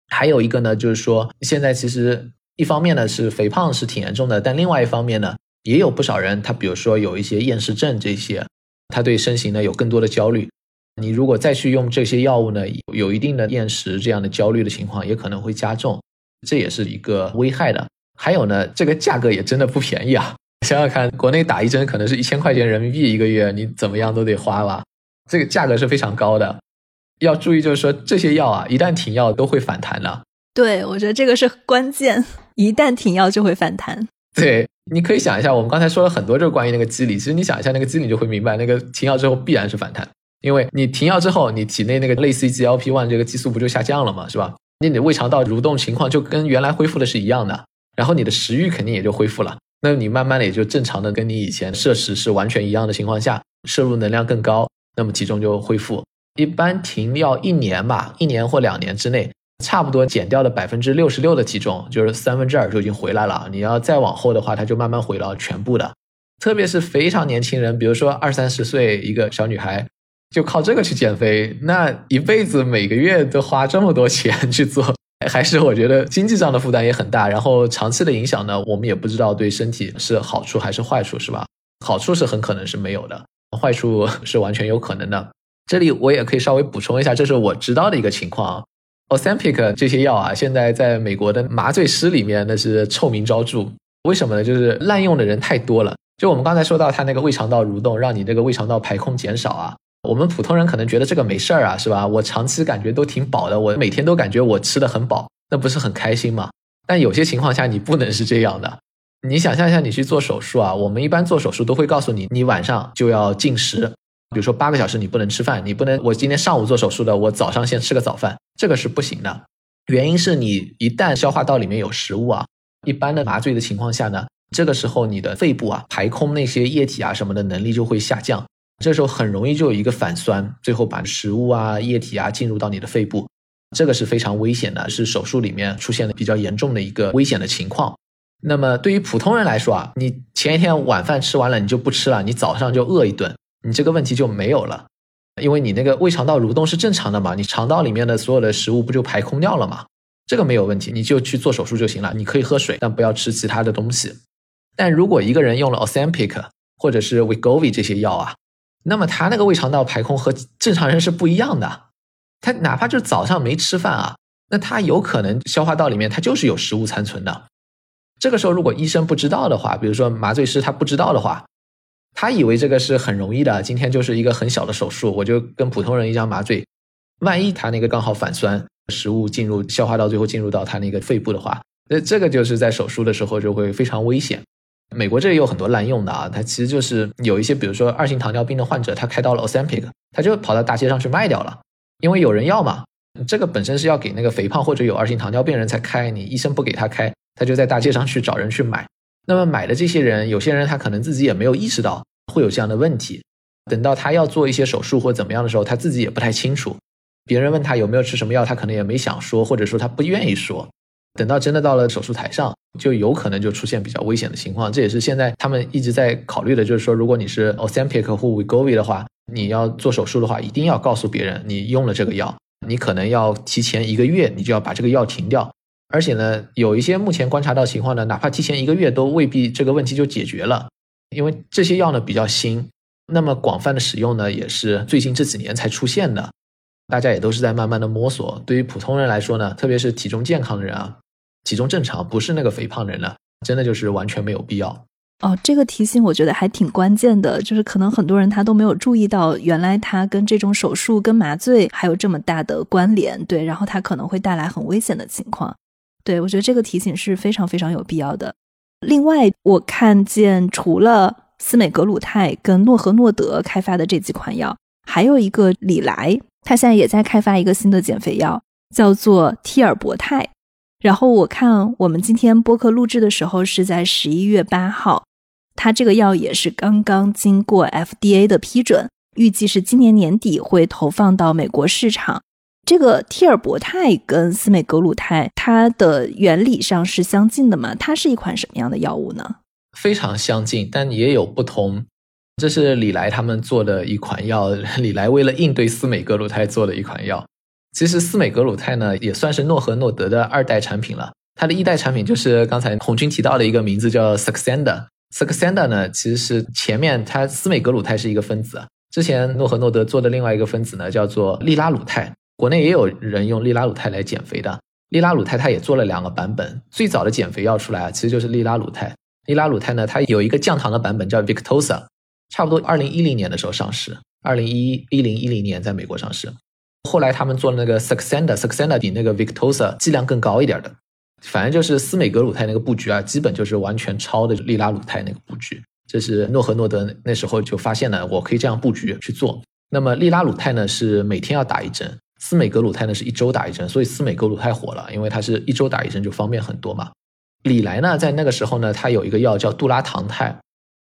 还有一个呢，就是说，现在其实一方面呢是肥胖是挺严重的，但另外一方面呢，也有不少人他比如说有一些厌食症这些，他对身形呢有更多的焦虑。你如果再去用这些药物呢，有一定的厌食这样的焦虑的情况，也可能会加重，这也是一个危害的。还有呢，这个价格也真的不便宜啊！想想看，国内打一针可能是一千块钱人民币一个月，你怎么样都得花吧？这个价格是非常高的。要注意，就是说这些药啊，一旦停药都会反弹的。对，我觉得这个是关键，一旦停药就会反弹。对，你可以想一下，我们刚才说了很多，就是关于那个机理。其实你想一下那个机理，就会明白，那个停药之后必然是反弹，因为你停药之后，你体内那个类似于 GLP-1 这个激素不就下降了嘛，是吧？那你胃肠道蠕动情况就跟原来恢复的是一样的，然后你的食欲肯定也就恢复了。那你慢慢的也就正常的跟你以前摄食是完全一样的情况下，摄入能量更高，那么体重就恢复。一般停药一年吧，一年或两年之内。差不多减掉了百分之六十六的体重，就是三分之二就已经回来了。你要再往后的话，它就慢慢回到全部的。特别是非常年轻人，比如说二三十岁一个小女孩，就靠这个去减肥，那一辈子每个月都花这么多钱去做，还是我觉得经济上的负担也很大。然后长期的影响呢，我们也不知道对身体是好处还是坏处，是吧？好处是很可能是没有的，坏处 是完全有可能的。这里我也可以稍微补充一下，这是我知道的一个情况。Ozempic 这些药啊，现在在美国的麻醉师里面那是臭名昭著。为什么呢？就是滥用的人太多了。就我们刚才说到，它那个胃肠道蠕动，让你这个胃肠道排空减少啊。我们普通人可能觉得这个没事儿啊，是吧？我长期感觉都挺饱的，我每天都感觉我吃的很饱，那不是很开心吗？但有些情况下你不能是这样的。你想象一下，你去做手术啊，我们一般做手术都会告诉你，你晚上就要禁食。比如说八个小时你不能吃饭，你不能我今天上午做手术的，我早上先吃个早饭，这个是不行的。原因是你一旦消化道里面有食物啊，一般的麻醉的情况下呢，这个时候你的肺部啊排空那些液体啊什么的能力就会下降，这时候很容易就有一个反酸，最后把食物啊液体啊进入到你的肺部，这个是非常危险的，是手术里面出现的比较严重的一个危险的情况。那么对于普通人来说啊，你前一天晚饭吃完了你就不吃了，你早上就饿一顿。你这个问题就没有了，因为你那个胃肠道蠕动是正常的嘛，你肠道里面的所有的食物不就排空掉了嘛？这个没有问题，你就去做手术就行了。你可以喝水，但不要吃其他的东西。但如果一个人用了 Ozempic 或者是 Wegovy 这些药啊，那么他那个胃肠道排空和正常人是不一样的。他哪怕就是早上没吃饭啊，那他有可能消化道里面他就是有食物残存的。这个时候如果医生不知道的话，比如说麻醉师他不知道的话。他以为这个是很容易的，今天就是一个很小的手术，我就跟普通人一样麻醉。万一他那个刚好反酸，食物进入消化道，最后进入到他那个肺部的话，那这个就是在手术的时候就会非常危险。美国这里有很多滥用的啊，他其实就是有一些，比如说二型糖尿病的患者，他开到了 Ozempic，他就跑到大街上去卖掉了，因为有人要嘛。这个本身是要给那个肥胖或者有二型糖尿病人才开，你医生不给他开，他就在大街上去找人去买。那么买的这些人，有些人他可能自己也没有意识到会有这样的问题。等到他要做一些手术或怎么样的时候，他自己也不太清楚。别人问他有没有吃什么药，他可能也没想说，或者说他不愿意说。等到真的到了手术台上，就有可能就出现比较危险的情况。这也是现在他们一直在考虑的，就是说，如果你是 Ozempic 或 Wegovy 的话，你要做手术的话，一定要告诉别人你用了这个药，你可能要提前一个月，你就要把这个药停掉。而且呢，有一些目前观察到情况呢，哪怕提前一个月都未必这个问题就解决了，因为这些药呢比较新，那么广泛的使用呢也是最近这几年才出现的，大家也都是在慢慢的摸索。对于普通人来说呢，特别是体重健康的人啊，体重正常不是那个肥胖人呢，真的就是完全没有必要。哦，这个提醒我觉得还挺关键的，就是可能很多人他都没有注意到，原来他跟这种手术跟麻醉还有这么大的关联，对，然后它可能会带来很危险的情况。对，我觉得这个提醒是非常非常有必要的。另外，我看见除了司美格鲁肽跟诺和诺德开发的这几款药，还有一个李来，他现在也在开发一个新的减肥药，叫做替尔博泰。然后我看我们今天播客录制的时候是在十一月八号，它这个药也是刚刚经过 FDA 的批准，预计是今年年底会投放到美国市场。这个替尔博泰跟司美格鲁肽，它的原理上是相近的吗？它是一款什么样的药物呢？非常相近，但也有不同。这是李来他们做的一款药，李来为了应对司美格鲁肽做的一款药。其实司美格鲁肽呢，也算是诺和诺德的二代产品了。它的一代产品就是刚才红军提到的一个名字叫 Saxenda。Saxenda 呢，其实是前面它司美格鲁肽是一个分子。之前诺和诺德做的另外一个分子呢，叫做利拉鲁肽，国内也有人用利拉鲁肽来减肥的。利拉鲁肽它也做了两个版本，最早的减肥药出来啊，其实就是利拉鲁肽。利拉鲁肽呢，它有一个降糖的版本叫 Victoza，差不多二零一零年的时候上市，二零一一零一零年在美国上市。后来他们做那个 Saxenda，Saxenda 比那个 Victoza 剂量更高一点的，反正就是司美格鲁肽那个布局啊，基本就是完全抄的利拉鲁肽那个布局。这是诺和诺德那时候就发现了，我可以这样布局去做。那么利拉鲁肽呢是每天要打一针，司美格鲁肽呢是一周打一针，所以司美格鲁肽火了，因为它是一周打一针就方便很多嘛。李来呢在那个时候呢，它有一个药叫杜拉糖肽，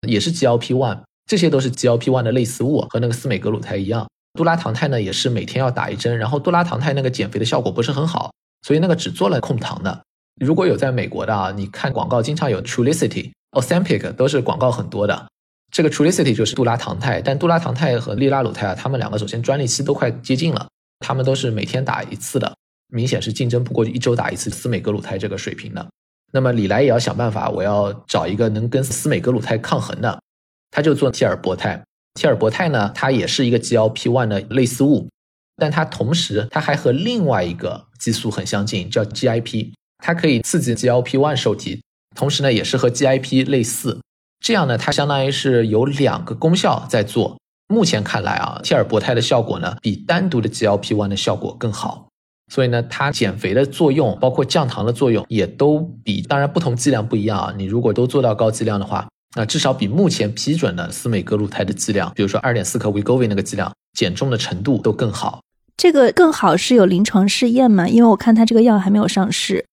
也是 GLP-1，这些都是 GLP-1 的类似物，和那个司美格鲁肽一样。杜拉糖肽呢也是每天要打一针，然后杜拉糖肽那个减肥的效果不是很好，所以那个只做了控糖的。如果有在美国的啊，你看广告经常有 Trulicity、Ozempic 都是广告很多的。这个 Trulicity 就是杜拉糖肽，但杜拉糖肽和利拉鲁肽啊，他们两个首先专利期都快接近了，他们都是每天打一次的，明显是竞争不过一周打一次司美格鲁肽这个水平的。那么李来也要想办法，我要找一个能跟司美格鲁肽抗衡的，他就做替尔博肽。替尔博肽呢，它也是一个 GLP-1 的类似物，但它同时它还和另外一个激素很相近，叫 GIP，它可以刺激 GLP-1 受体，同时呢也是和 GIP 类似，这样呢它相当于是有两个功效在做。目前看来啊，替尔博肽的效果呢比单独的 GLP-1 的效果更好，所以呢它减肥的作用，包括降糖的作用也都比，当然不同剂量不一样啊，你如果都做到高剂量的话。那至少比目前批准的司美格鲁肽的剂量，比如说二点四克 Wegovy 那个剂量，减重的程度都更好。这个更好是有临床试验吗？因为我看它这个药还没有上市。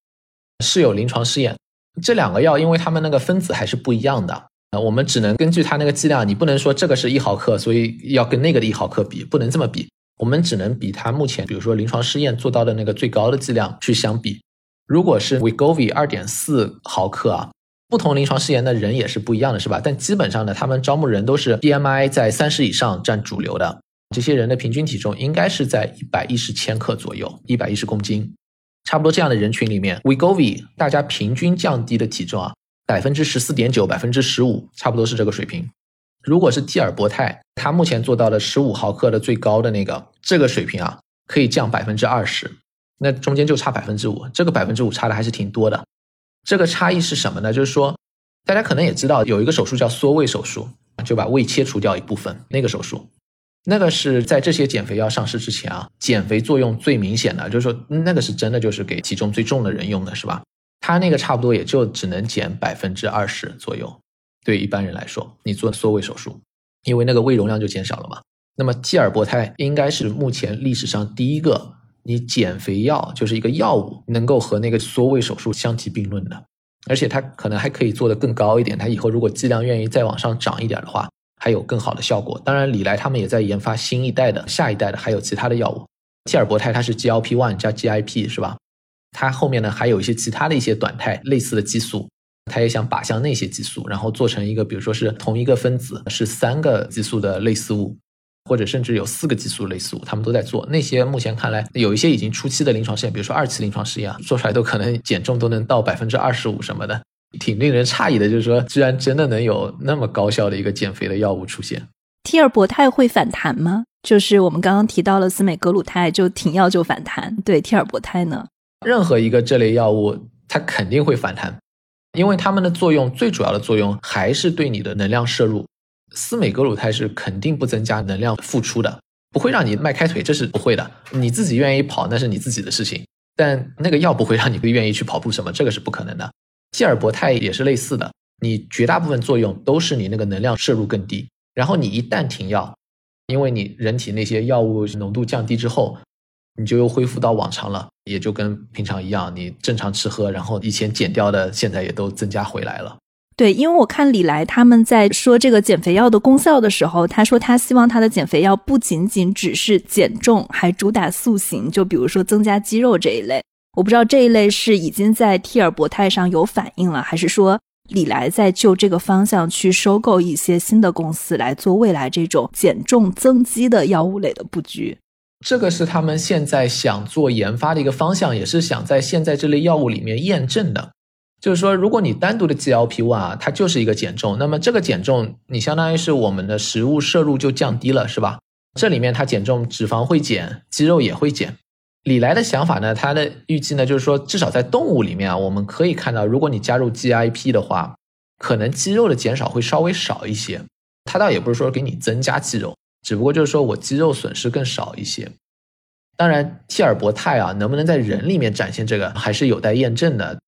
是有临床试验，这两个药因为它们那个分子还是不一样的啊，我们只能根据它那个剂量，你不能说这个是一毫克，所以要跟那个的一毫克比，不能这么比。我们只能比它目前，比如说临床试验做到的那个最高的剂量去相比。如果是 Wegovy 二点四毫克啊。不同临床试验的人也是不一样的，是吧？但基本上呢，他们招募人都是 BMI 在三十以上占主流的，这些人的平均体重应该是在一百一十千克左右，一百一十公斤，差不多这样的人群里面，Wegovy 大家平均降低的体重啊，百分之十四点九，百分之十五，差不多是这个水平。如果是替尔博泰，他目前做到了十五毫克的最高的那个这个水平啊，可以降百分之二十，那中间就差百分之五，这个百分之五差的还是挺多的。这个差异是什么呢？就是说，大家可能也知道，有一个手术叫缩胃手术，就把胃切除掉一部分。那个手术，那个是在这些减肥药上市之前啊，减肥作用最明显的，就是说那个是真的就是给体重最重的人用的，是吧？它那个差不多也就只能减百分之二十左右，对一般人来说，你做缩胃手术，因为那个胃容量就减少了嘛。那么替尔博肽应该是目前历史上第一个。你减肥药就是一个药物，能够和那个缩胃手术相提并论的，而且它可能还可以做得更高一点。它以后如果剂量愿意再往上涨一点的话，还有更好的效果。当然，李来他们也在研发新一代的、下一代的，还有其他的药物。替尔博肽它是 GLP-1 加 GIP 是吧？它后面呢还有一些其他的一些短肽类似的激素，它也想靶向那些激素，然后做成一个，比如说是同一个分子是三个激素的类似物。或者甚至有四个激素类似物，他们都在做那些。目前看来，有一些已经初期的临床试验，比如说二期临床试验啊，做出来都可能减重都能到百分之二十五什么的，挺令人诧异的。就是说，居然真的能有那么高效的一个减肥的药物出现。替尔博肽会反弹吗？就是我们刚刚提到了司美格鲁肽就停药就反弹，对替尔博肽呢？任何一个这类药物，它肯定会反弹，因为它们的作用最主要的作用还是对你的能量摄入。司美格鲁肽是肯定不增加能量付出的，不会让你迈开腿，这是不会的。你自己愿意跑那是你自己的事情，但那个药不会让你愿意去跑步什么，这个是不可能的。替尔博肽也是类似的，你绝大部分作用都是你那个能量摄入更低，然后你一旦停药，因为你人体那些药物浓度降低之后，你就又恢复到往常了，也就跟平常一样，你正常吃喝，然后以前减掉的现在也都增加回来了。对，因为我看李来他们在说这个减肥药的功效的时候，他说他希望他的减肥药不仅仅只是减重，还主打塑形，就比如说增加肌肉这一类。我不知道这一类是已经在替尔博泰上有反应了，还是说李来在就这个方向去收购一些新的公司来做未来这种减重增肌的药物类的布局。这个是他们现在想做研发的一个方向，也是想在现在这类药物里面验证的。就是说，如果你单独的 GLP-1 啊，它就是一个减重，那么这个减重你相当于是我们的食物摄入就降低了，是吧？这里面它减重，脂肪会减，肌肉也会减。李来的想法呢，他的预计呢，就是说至少在动物里面啊，我们可以看到，如果你加入 GIP 的话，可能肌肉的减少会稍微少一些。他倒也不是说给你增加肌肉，只不过就是说我肌肉损失更少一些。当然，替尔博泰啊，能不能在人里面展现这个，还是有待验证的。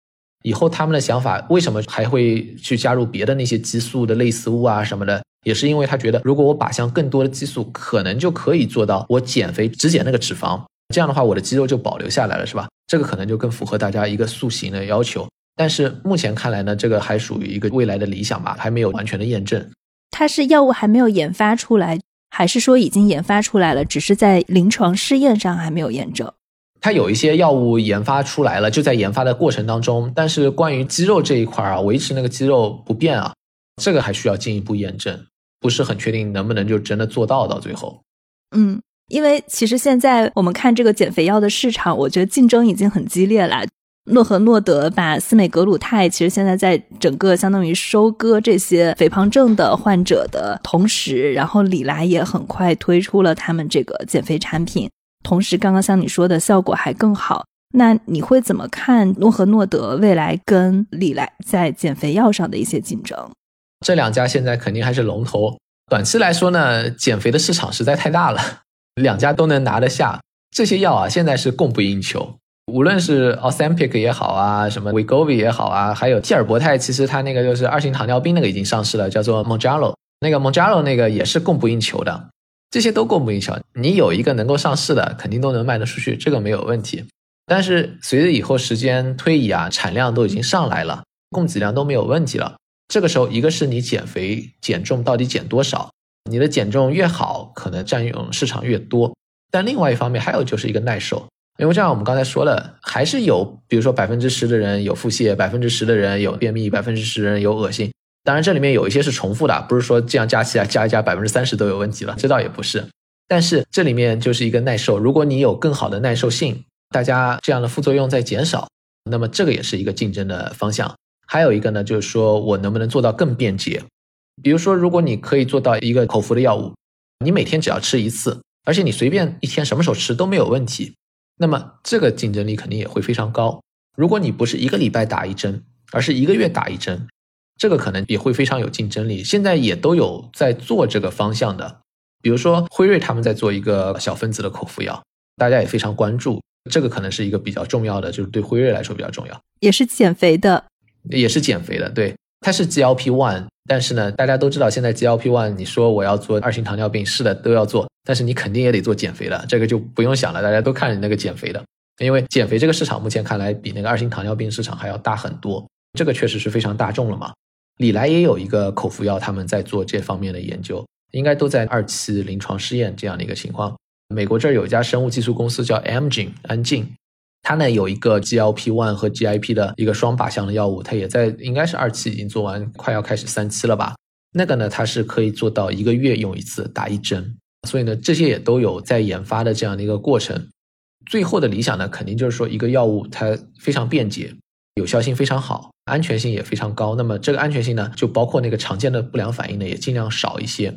以后他们的想法为什么还会去加入别的那些激素的类似物啊什么的，也是因为他觉得，如果我靶向更多的激素，可能就可以做到我减肥只减那个脂肪，这样的话我的肌肉就保留下来了，是吧？这个可能就更符合大家一个塑形的要求。但是目前看来呢，这个还属于一个未来的理想吧，还没有完全的验证。它是药物还没有研发出来，还是说已经研发出来了，只是在临床试验上还没有验证？它有一些药物研发出来了，就在研发的过程当中。但是关于肌肉这一块啊，维持那个肌肉不变啊，这个还需要进一步验证，不是很确定能不能就真的做到到最后。嗯，因为其实现在我们看这个减肥药的市场，我觉得竞争已经很激烈了。诺和诺德把司美格鲁肽，其实现在在整个相当于收割这些肥胖症的患者的同时，然后李来也很快推出了他们这个减肥产品。同时，刚刚像你说的效果还更好，那你会怎么看诺和诺德未来跟李来在减肥药上的一些竞争？这两家现在肯定还是龙头。短期来说呢，减肥的市场实在太大了，两家都能拿得下这些药啊，现在是供不应求。无论是 Ozempic 也好啊，什么 Wegovy 也好啊，还有替尔博泰，其实它那个就是二型糖尿病那个已经上市了，叫做 Monjaro 那个 Monjaro 那个也是供不应求的。这些都供不应求，你有一个能够上市的，肯定都能卖得出去，这个没有问题。但是随着以后时间推移啊，产量都已经上来了，供给量都没有问题了。这个时候，一个是你减肥减重到底减多少，你的减重越好，可能占用市场越多。但另外一方面，还有就是一个耐受，因为这样我们刚才说了，还是有，比如说百分之十的人有腹泻，百分之十的人有便秘，百分之十的人有恶心。当然，这里面有一些是重复的，不是说这样加起来加一加百分之三十都有问题了，这倒也不是。但是这里面就是一个耐受，如果你有更好的耐受性，大家这样的副作用在减少，那么这个也是一个竞争的方向。还有一个呢，就是说我能不能做到更便捷？比如说，如果你可以做到一个口服的药物，你每天只要吃一次，而且你随便一天什么时候吃都没有问题，那么这个竞争力肯定也会非常高。如果你不是一个礼拜打一针，而是一个月打一针。这个可能也会非常有竞争力，现在也都有在做这个方向的，比如说辉瑞他们在做一个小分子的口服药，大家也非常关注，这个可能是一个比较重要的，就是对辉瑞来说比较重要，也是减肥的，也是减肥的，对，它是 GLP-1，但是呢，大家都知道现在 GLP-1，你说我要做二型糖尿病，是的，都要做，但是你肯定也得做减肥的，这个就不用想了，大家都看你那个减肥的，因为减肥这个市场目前看来比那个二型糖尿病市场还要大很多，这个确实是非常大众了嘛。李来也有一个口服药，他们在做这方面的研究，应该都在二期临床试验这样的一个情况。美国这儿有一家生物技术公司叫 Amgen 安进，它呢有一个 GLP-1 和 GIP 的一个双靶向的药物，它也在应该是二期已经做完，快要开始三期了吧？那个呢它是可以做到一个月用一次，打一针。所以呢这些也都有在研发的这样的一个过程。最后的理想呢肯定就是说一个药物它非常便捷，有效性非常好。安全性也非常高，那么这个安全性呢，就包括那个常见的不良反应呢，也尽量少一些，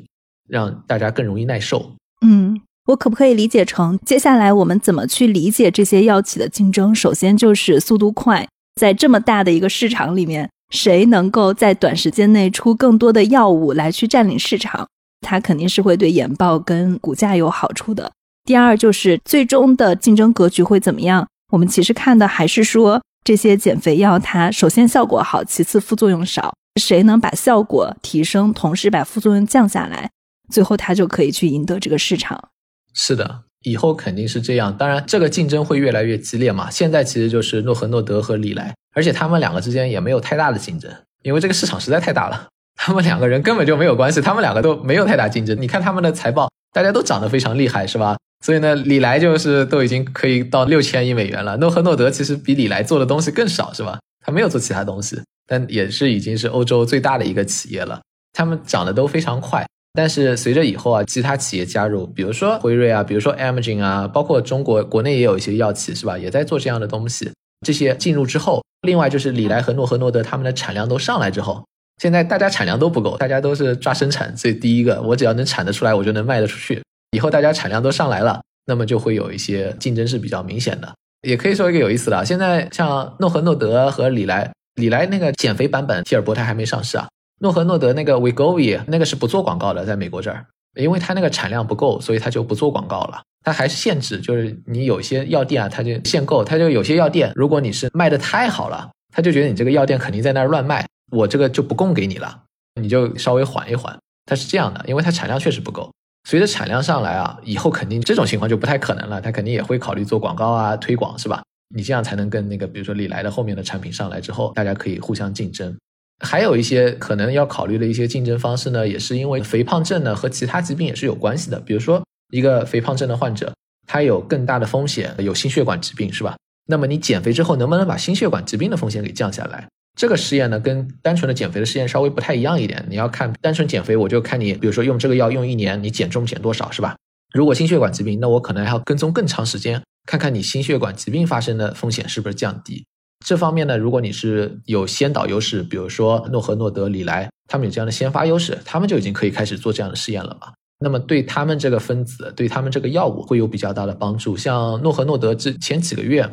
让大家更容易耐受。嗯，我可不可以理解成，接下来我们怎么去理解这些药企的竞争？首先就是速度快，在这么大的一个市场里面，谁能够在短时间内出更多的药物来去占领市场，它肯定是会对研报跟股价有好处的。第二就是最终的竞争格局会怎么样？我们其实看的还是说。这些减肥药，它首先效果好，其次副作用少。谁能把效果提升，同时把副作用降下来，最后它就可以去赢得这个市场。是的，以后肯定是这样。当然，这个竞争会越来越激烈嘛。现在其实就是诺和诺德和李来，而且他们两个之间也没有太大的竞争，因为这个市场实在太大了。他们两个人根本就没有关系，他们两个都没有太大竞争。你看他们的财报，大家都涨得非常厉害，是吧？所以呢，李来就是都已经可以到六千亿美元了。诺和诺德其实比李来做的东西更少，是吧？他没有做其他东西，但也是已经是欧洲最大的一个企业了。他们涨得都非常快。但是随着以后啊，其他企业加入，比如说辉瑞啊，比如说 Amgen 啊，包括中国国内也有一些药企，是吧？也在做这样的东西。这些进入之后，另外就是李来和诺和诺德他们的产量都上来之后，现在大家产量都不够，大家都是抓生产。所以第一个，我只要能产得出来，我就能卖得出去。以后大家产量都上来了，那么就会有一些竞争是比较明显的。也可以说一个有意思的啊，现在像诺和诺德和李来，李来那个减肥版本替尔伯泰还没上市啊。诺和诺德那个 Wegovy 那个是不做广告的，在美国这儿，因为它那个产量不够，所以它就不做广告了。它还是限制，就是你有些药店啊，它就限购，它就有些药店，如果你是卖的太好了，他就觉得你这个药店肯定在那儿乱卖，我这个就不供给你了，你就稍微缓一缓。它是这样的，因为它产量确实不够。随着产量上来啊，以后肯定这种情况就不太可能了，他肯定也会考虑做广告啊、推广，是吧？你这样才能跟那个，比如说李来的后面的产品上来之后，大家可以互相竞争。还有一些可能要考虑的一些竞争方式呢，也是因为肥胖症呢和其他疾病也是有关系的。比如说一个肥胖症的患者，他有更大的风险，有心血管疾病，是吧？那么你减肥之后，能不能把心血管疾病的风险给降下来？这个实验呢，跟单纯的减肥的实验稍微不太一样一点。你要看单纯减肥，我就看你，比如说用这个药用一年，你减重减多少，是吧？如果心血管疾病，那我可能还要跟踪更长时间，看看你心血管疾病发生的风险是不是降低。这方面呢，如果你是有先导优势，比如说诺和诺德、李来，他们有这样的先发优势，他们就已经可以开始做这样的试验了嘛。那么对他们这个分子，对他们这个药物会有比较大的帮助。像诺和诺德之前几个月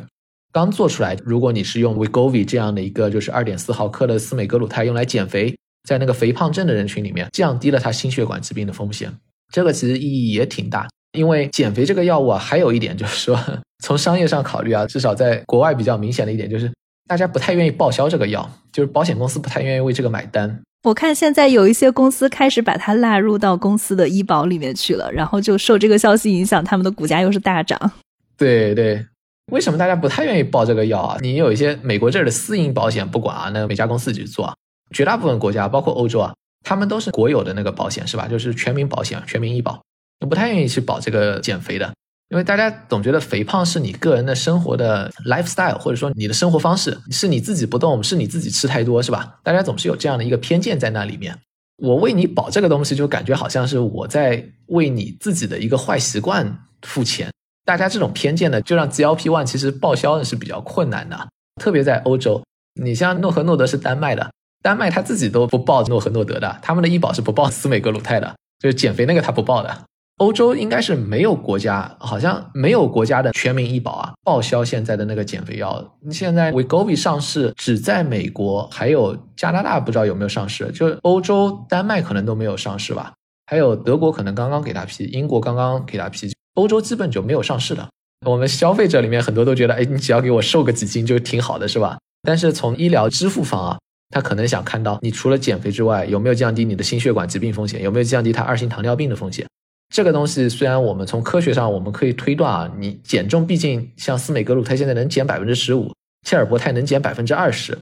刚做出来，如果你是用 Wegovy 这样的一个就是二点四毫克的司美格鲁肽用来减肥，在那个肥胖症的人群里面降低了他心血管疾病的风险，这个其实意义也挺大。因为减肥这个药物啊，还有一点就是说，从商业上考虑啊，至少在国外比较明显的一点就是。大家不太愿意报销这个药，就是保险公司不太愿意为这个买单。我看现在有一些公司开始把它纳入到公司的医保里面去了，然后就受这个消息影响，他们的股价又是大涨。对对，为什么大家不太愿意报这个药啊？你有一些美国这儿的私营保险不管啊，那每家公司去做。绝大部分国家，包括欧洲啊，他们都是国有的那个保险是吧？就是全民保险、全民医保，不太愿意去保这个减肥的。因为大家总觉得肥胖是你个人的生活的 lifestyle，或者说你的生活方式是你自己不动，是你自己吃太多，是吧？大家总是有这样的一个偏见在那里面。我为你保这个东西，就感觉好像是我在为你自己的一个坏习惯付钱。大家这种偏见呢，就让 GLP One 其实报销的是比较困难的，特别在欧洲。你像诺和诺德是丹麦的，丹麦他自己都不报诺和诺德的，他们的医保是不报司美格鲁肽的，就是减肥那个他不报的。欧洲应该是没有国家，好像没有国家的全民医保啊，报销现在的那个减肥药。现在 Wegovy 上市只在美国，还有加拿大不知道有没有上市，就是欧洲丹麦可能都没有上市吧，还有德国可能刚刚给他批，英国刚刚给他批，欧洲基本就没有上市的。我们消费者里面很多都觉得，哎，你只要给我瘦个几斤就挺好的，是吧？但是从医疗支付方啊，他可能想看到你除了减肥之外，有没有降低你的心血管疾病风险，有没有降低他二型糖尿病的风险。这个东西虽然我们从科学上我们可以推断啊，你减重毕竟像司美格鲁肽现在能减百分之十五，切尔博泰能减百分之二十，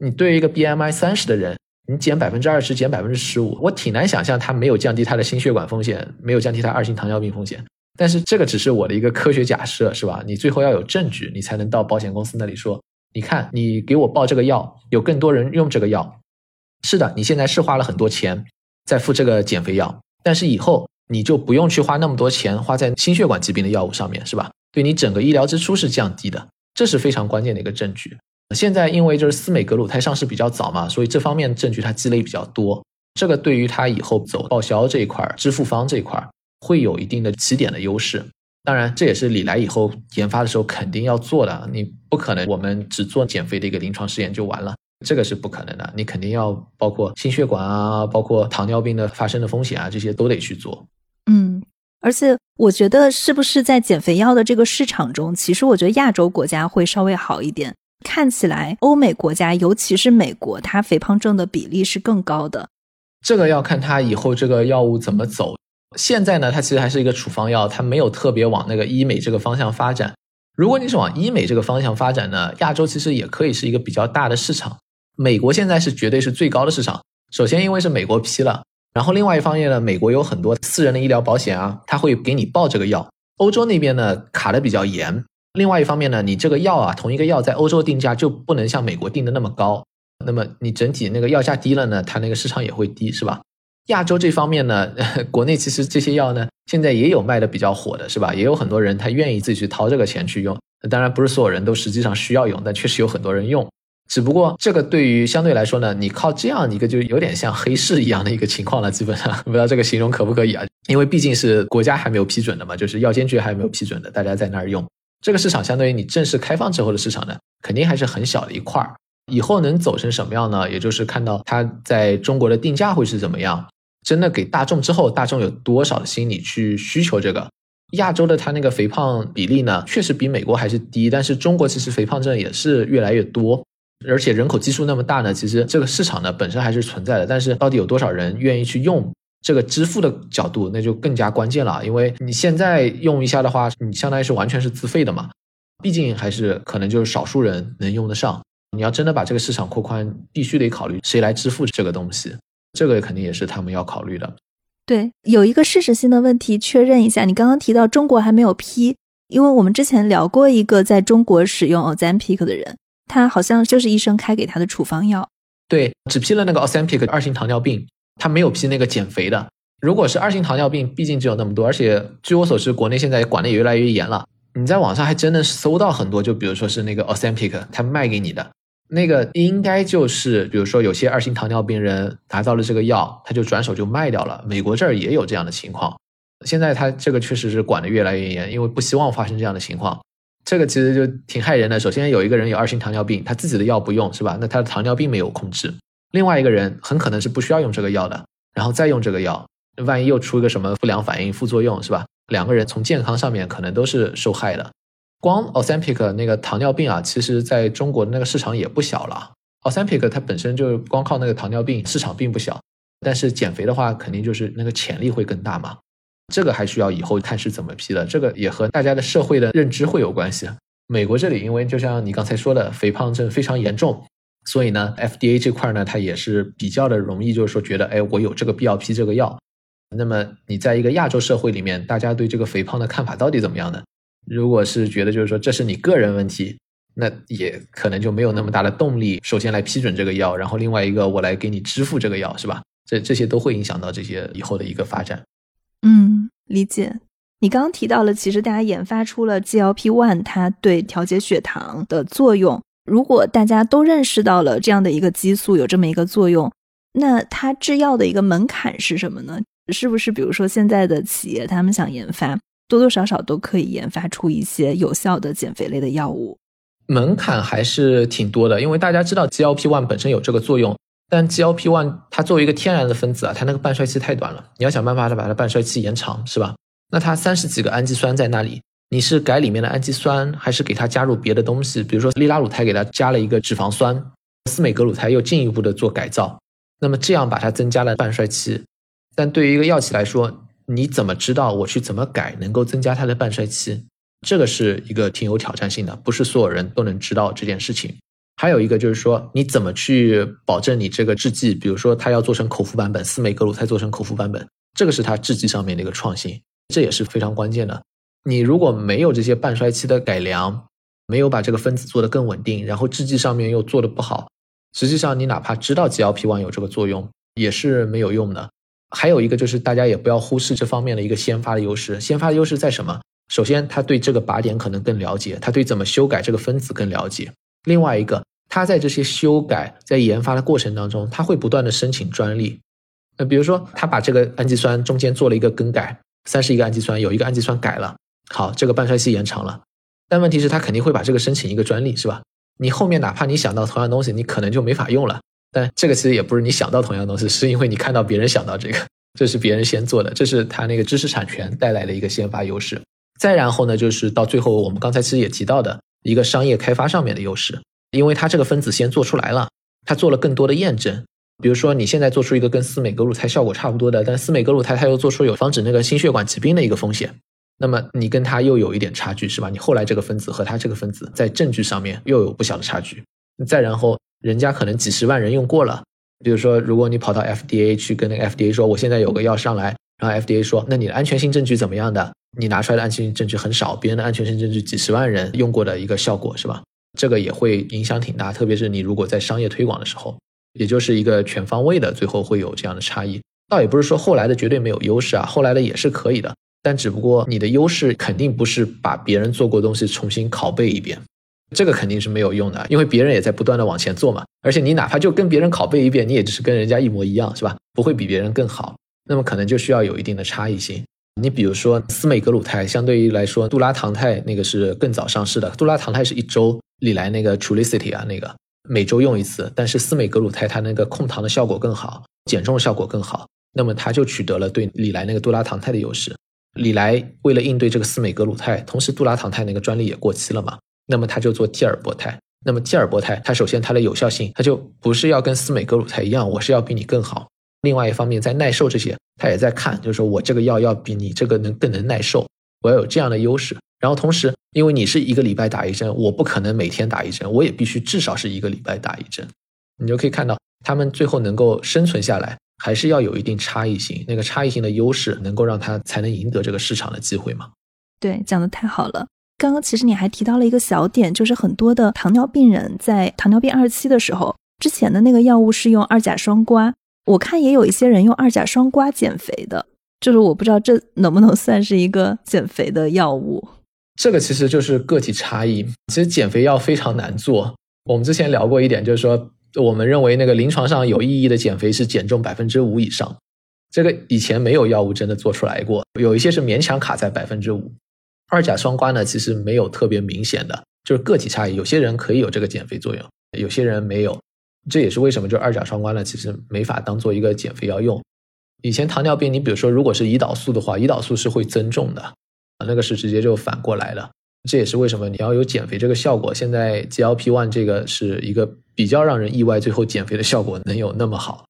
你对于一个 BMI 三十的人，你减百分之二十，减百分之十五，我挺难想象他没有降低他的心血管风险，没有降低他二型糖尿病风险。但是这个只是我的一个科学假设，是吧？你最后要有证据，你才能到保险公司那里说，你看你给我报这个药，有更多人用这个药，是的，你现在是花了很多钱在付这个减肥药，但是以后。你就不用去花那么多钱花在心血管疾病的药物上面，是吧？对你整个医疗支出是降低的，这是非常关键的一个证据。现在因为就是司美格鲁肽上市比较早嘛，所以这方面证据它积累比较多。这个对于它以后走报销这一块、支付方这一块会有一定的起点的优势。当然，这也是李来以后研发的时候肯定要做的。你不可能我们只做减肥的一个临床试验就完了。这个是不可能的，你肯定要包括心血管啊，包括糖尿病的发生的风险啊，这些都得去做。嗯，而且我觉得是不是在减肥药的这个市场中，其实我觉得亚洲国家会稍微好一点。看起来欧美国家，尤其是美国，它肥胖症的比例是更高的。这个要看它以后这个药物怎么走。现在呢，它其实还是一个处方药，它没有特别往那个医美这个方向发展。如果你是往医美这个方向发展呢，亚洲其实也可以是一个比较大的市场。美国现在是绝对是最高的市场。首先，因为是美国批了，然后另外一方面呢，美国有很多私人的医疗保险啊，他会给你报这个药。欧洲那边呢卡的比较严。另外一方面呢，你这个药啊，同一个药在欧洲定价就不能像美国定的那么高。那么你整体那个药价低了呢，它那个市场也会低，是吧？亚洲这方面呢，国内其实这些药呢，现在也有卖的比较火的，是吧？也有很多人他愿意自己去掏这个钱去用。当然不是所有人都实际上需要用，但确实有很多人用。只不过这个对于相对来说呢，你靠这样一个就有点像黑市一样的一个情况了，基本上 不知道这个形容可不可以啊？因为毕竟是国家还没有批准的嘛，就是药监局还没有批准的，大家在那儿用这个市场，相对于你正式开放之后的市场呢，肯定还是很小的一块儿。以后能走成什么样呢？也就是看到它在中国的定价会是怎么样，真的给大众之后，大众有多少的心理去需求这个？亚洲的它那个肥胖比例呢，确实比美国还是低，但是中国其实肥胖症也是越来越多。而且人口基数那么大呢，其实这个市场呢本身还是存在的，但是到底有多少人愿意去用这个支付的角度，那就更加关键了。因为你现在用一下的话，你相当于是完全是自费的嘛，毕竟还是可能就是少数人能用得上。你要真的把这个市场扩宽，必须得考虑谁来支付这个东西，这个肯定也是他们要考虑的。对，有一个事实性的问题，确认一下，你刚刚提到中国还没有批，因为我们之前聊过一个在中国使用 Ozempic 的人。他好像就是医生开给他的处方药，对，只批了那个 Ozempic 二型糖尿病，他没有批那个减肥的。如果是二型糖尿病，毕竟只有那么多，而且据我所知，国内现在管的也越来越严了。你在网上还真的搜到很多，就比如说是那个 Ozempic，他卖给你的那个，应该就是比如说有些二型糖尿病人拿到了这个药，他就转手就卖掉了。美国这儿也有这样的情况，现在他这个确实是管的越来越严，因为不希望发生这样的情况。这个其实就挺害人的。首先有一个人有二型糖尿病，他自己的药不用是吧？那他的糖尿病没有控制。另外一个人很可能是不需要用这个药的，然后再用这个药，万一又出一个什么不良反应、副作用是吧？两个人从健康上面可能都是受害的。光 Ozempic 那个糖尿病啊，其实在中国的那个市场也不小了。Ozempic 它本身就光靠那个糖尿病市场并不小，但是减肥的话肯定就是那个潜力会更大嘛。这个还需要以后看是怎么批的，这个也和大家的社会的认知会有关系。美国这里，因为就像你刚才说的，肥胖症非常严重，所以呢，FDA 这块呢，它也是比较的容易，就是说觉得，哎，我有这个必要批这个药。那么你在一个亚洲社会里面，大家对这个肥胖的看法到底怎么样呢？如果是觉得就是说这是你个人问题，那也可能就没有那么大的动力，首先来批准这个药，然后另外一个我来给你支付这个药，是吧？这这些都会影响到这些以后的一个发展。嗯，理解。你刚刚提到了，其实大家研发出了 GLP-1，它对调节血糖的作用。如果大家都认识到了这样的一个激素有这么一个作用，那它制药的一个门槛是什么呢？是不是比如说现在的企业他们想研发，多多少少都可以研发出一些有效的减肥类的药物？门槛还是挺多的，因为大家知道 GLP-1 本身有这个作用。但 GLP one 它作为一个天然的分子啊，它那个半衰期太短了，你要想办法把它半衰期延长，是吧？那它三十几个氨基酸在那里，你是改里面的氨基酸，还是给它加入别的东西？比如说利拉鲁肽给它加了一个脂肪酸，司美格鲁肽又进一步的做改造，那么这样把它增加了半衰期。但对于一个药企来说，你怎么知道我去怎么改能够增加它的半衰期？这个是一个挺有挑战性的，不是所有人都能知道这件事情。还有一个就是说，你怎么去保证你这个制剂，比如说它要做成口服版本，司美格鲁肽做成口服版本，这个是它制剂上面的一个创新，这也是非常关键的。你如果没有这些半衰期的改良，没有把这个分子做得更稳定，然后制剂上面又做的不好，实际上你哪怕知道 GLP-1 有这个作用，也是没有用的。还有一个就是大家也不要忽视这方面的一个先发的优势，先发的优势在什么？首先，他对这个靶点可能更了解，他对怎么修改这个分子更了解。另外一个。他在这些修改、在研发的过程当中，他会不断的申请专利。那比如说，他把这个氨基酸中间做了一个更改，三十一个氨基酸有一个氨基酸改了，好，这个半衰期延长了。但问题是，他肯定会把这个申请一个专利，是吧？你后面哪怕你想到同样东西，你可能就没法用了。但这个其实也不是你想到同样东西，是因为你看到别人想到这个，这是别人先做的，这是他那个知识产权带来的一个先发优势。再然后呢，就是到最后我们刚才其实也提到的一个商业开发上面的优势。因为它这个分子先做出来了，它做了更多的验证。比如说，你现在做出一个跟司美格鲁肽效果差不多的，但司美格鲁肽它又做出有防止那个心血管疾病的一个风险，那么你跟它又有一点差距，是吧？你后来这个分子和它这个分子在证据上面又有不小的差距。再然后，人家可能几十万人用过了。比如说，如果你跑到 FDA 去跟那个 FDA 说，我现在有个药上来，然后 FDA 说，那你的安全性证据怎么样的？你拿出来的安全性证据很少，别人的安全性证据几十万人用过的一个效果，是吧？这个也会影响挺大，特别是你如果在商业推广的时候，也就是一个全方位的，最后会有这样的差异。倒也不是说后来的绝对没有优势啊，后来的也是可以的，但只不过你的优势肯定不是把别人做过东西重新拷贝一遍，这个肯定是没有用的，因为别人也在不断的往前做嘛。而且你哪怕就跟别人拷贝一遍，你也只是跟人家一模一样，是吧？不会比别人更好。那么可能就需要有一定的差异性。你比如说司美格鲁肽，相对于来说，杜拉糖肽那个是更早上市的。杜拉糖肽是一周，里来那个 Trulicity 啊，那个每周用一次。但是司美格鲁肽它那个控糖的效果更好，减重效果更好，那么它就取得了对里来那个杜拉糖肽的优势。里来为了应对这个司美格鲁肽，同时杜拉糖肽那个专利也过期了嘛，那么他就做替尔博肽。那么替尔博肽，它首先它的有效性，它就不是要跟司美格鲁肽一样，我是要比你更好。另外一方面，在耐受这些，他也在看，就是说我这个药要比你这个能更能耐受，我要有这样的优势。然后同时，因为你是一个礼拜打一针，我不可能每天打一针，我也必须至少是一个礼拜打一针。你就可以看到，他们最后能够生存下来，还是要有一定差异性，那个差异性的优势能够让他才能赢得这个市场的机会嘛？对，讲的太好了。刚刚其实你还提到了一个小点，就是很多的糖尿病人在糖尿病二期的时候，之前的那个药物是用二甲双胍。我看也有一些人用二甲双胍减肥的，就是我不知道这能不能算是一个减肥的药物。这个其实就是个体差异。其实减肥药非常难做。我们之前聊过一点，就是说我们认为那个临床上有意义的减肥是减重百分之五以上。这个以前没有药物真的做出来过，有一些是勉强卡在百分之五。二甲双胍呢，其实没有特别明显的，就是个体差异。有些人可以有这个减肥作用，有些人没有。这也是为什么就二甲双胍呢，其实没法当做一个减肥药用。以前糖尿病，你比如说如果是胰岛素的话，胰岛素是会增重的，那个是直接就反过来了。这也是为什么你要有减肥这个效果。现在 GLP-1 这个是一个比较让人意外，最后减肥的效果能有那么好。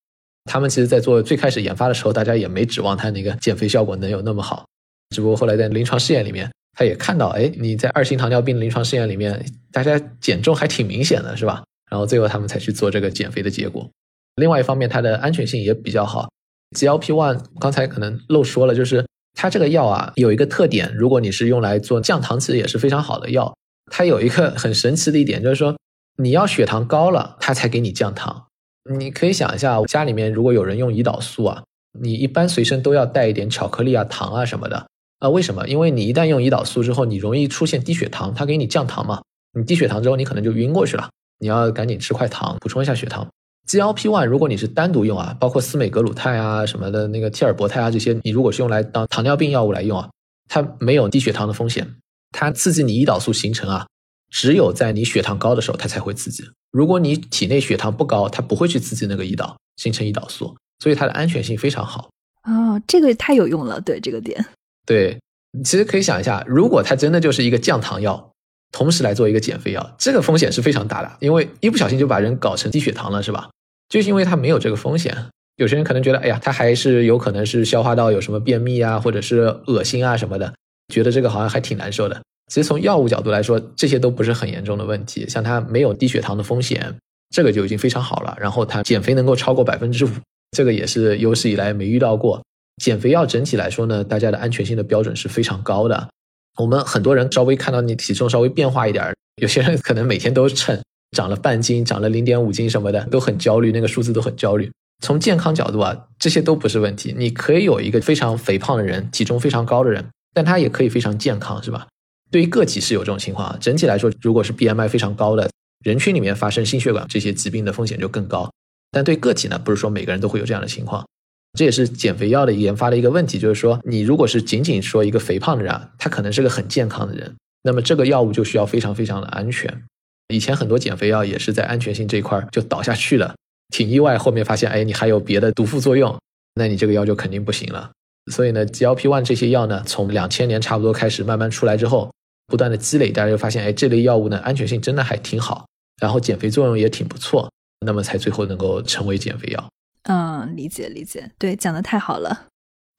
他们其实，在做最开始研发的时候，大家也没指望它那个减肥效果能有那么好。只不过后来在临床试验里面，他也看到，哎，你在二型糖尿病临床试验里面，大家减重还挺明显的，是吧？然后最后他们才去做这个减肥的结果。另外一方面，它的安全性也比较好。GLP-1 刚才可能漏说了，就是它这个药啊有一个特点，如果你是用来做降糖，其实也是非常好的药。它有一个很神奇的一点，就是说你要血糖高了，它才给你降糖。你可以想一下，家里面如果有人用胰岛素啊，你一般随身都要带一点巧克力啊、糖啊什么的啊。为什么？因为你一旦用胰岛素之后，你容易出现低血糖，它给你降糖嘛。你低血糖之后，你可能就晕过去了。你要赶紧吃块糖，补充一下血糖。GLP-1 如果你是单独用啊，包括司美格鲁肽啊什么的，那个替尔博肽啊这些，你如果是用来当糖尿病药物来用啊，它没有低血糖的风险。它刺激你胰岛素形成啊，只有在你血糖高的时候它才会刺激。如果你体内血糖不高，它不会去刺激那个胰岛形成胰岛素，所以它的安全性非常好。哦，这个太有用了，对这个点。对，其实可以想一下，如果它真的就是一个降糖药。同时来做一个减肥药，这个风险是非常大的，因为一不小心就把人搞成低血糖了，是吧？就是因为它没有这个风险。有些人可能觉得，哎呀，他还是有可能是消化道有什么便秘啊，或者是恶心啊什么的，觉得这个好像还挺难受的。其实从药物角度来说，这些都不是很严重的问题。像它没有低血糖的风险，这个就已经非常好了。然后它减肥能够超过百分之五，这个也是有史以来没遇到过。减肥药整体来说呢，大家的安全性的标准是非常高的。我们很多人稍微看到你体重稍微变化一点，有些人可能每天都称长了半斤、长了零点五斤什么的，都很焦虑，那个数字都很焦虑。从健康角度啊，这些都不是问题。你可以有一个非常肥胖的人，体重非常高的人，但他也可以非常健康，是吧？对于个体是有这种情况，整体来说，如果是 BMI 非常高的人群里面发生心血管这些疾病的风险就更高。但对个体呢，不是说每个人都会有这样的情况。这也是减肥药的研发的一个问题，就是说，你如果是仅仅说一个肥胖的人，他可能是个很健康的人，那么这个药物就需要非常非常的安全。以前很多减肥药也是在安全性这一块就倒下去了，挺意外，后面发现，哎，你还有别的毒副作用，那你这个药就肯定不行了。所以呢，GLP-1 这些药呢，从两千年差不多开始慢慢出来之后，不断的积累，大家就发现，哎，这类药物呢，安全性真的还挺好，然后减肥作用也挺不错，那么才最后能够成为减肥药。嗯，理解理解，对，讲的太好了。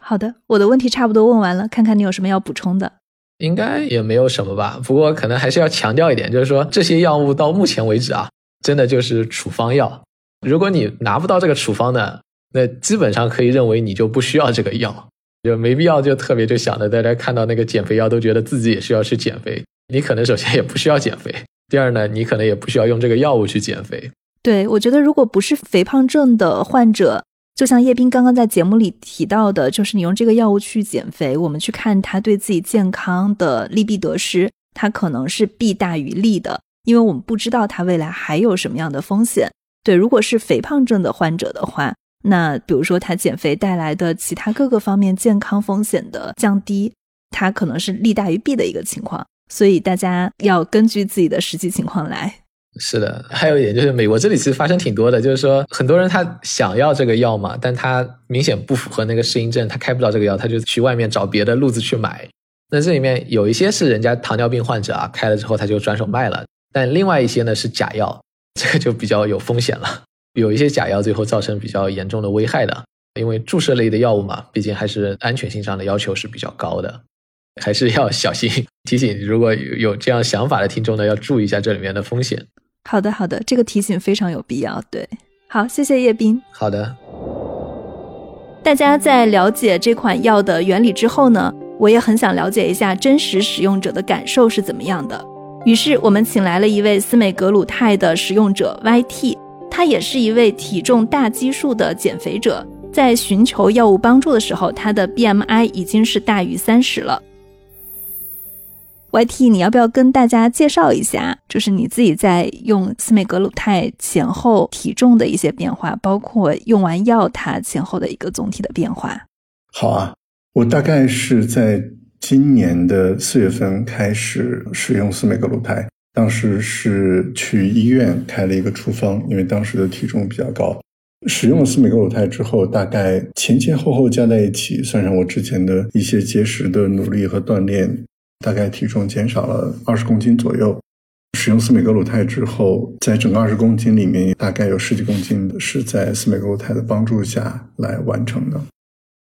好的，我的问题差不多问完了，看看你有什么要补充的。应该也没有什么吧，不过可能还是要强调一点，就是说这些药物到目前为止啊，真的就是处方药。如果你拿不到这个处方呢，那基本上可以认为你就不需要这个药，就没必要就特别就想着大家看到那个减肥药都觉得自己也需要去减肥。你可能首先也不需要减肥，第二呢，你可能也不需要用这个药物去减肥。对，我觉得如果不是肥胖症的患者，就像叶斌刚刚在节目里提到的，就是你用这个药物去减肥，我们去看他对自己健康的利弊得失，它可能是弊大于利的。因为我们不知道它未来还有什么样的风险。对，如果是肥胖症的患者的话，那比如说他减肥带来的其他各个方面健康风险的降低，它可能是利大于弊的一个情况。所以大家要根据自己的实际情况来。是的，还有一点就是美国这里其实发生挺多的，就是说很多人他想要这个药嘛，但他明显不符合那个适应症，他开不到这个药，他就去外面找别的路子去买。那这里面有一些是人家糖尿病患者啊，开了之后他就转手卖了，但另外一些呢是假药，这个就比较有风险了。有一些假药最后造成比较严重的危害的，因为注射类的药物嘛，毕竟还是安全性上的要求是比较高的，还是要小心。提醒如果有有这样想法的听众呢，要注意一下这里面的风险。好的，好的，这个提醒非常有必要。对，好，谢谢叶斌。好的，大家在了解这款药的原理之后呢，我也很想了解一下真实使用者的感受是怎么样的。于是我们请来了一位司美格鲁肽的使用者 YT，他也是一位体重大基数的减肥者，在寻求药物帮助的时候，他的 BMI 已经是大于三十了。YT，你要不要跟大家介绍一下，就是你自己在用司美格鲁肽前后体重的一些变化，包括用完药它前后的一个总体的变化？好啊，我大概是在今年的四月份开始使用司美格鲁肽，当时是去医院开了一个处方，因为当时的体重比较高。使用了司美格鲁肽之后，大概前前后后加在一起，算上我之前的一些节食的努力和锻炼。大概体重减少了二十公斤左右。使用司美格鲁肽之后，在整个二十公斤里面，大概有十几公斤是在司美格鲁肽的帮助下来完成的。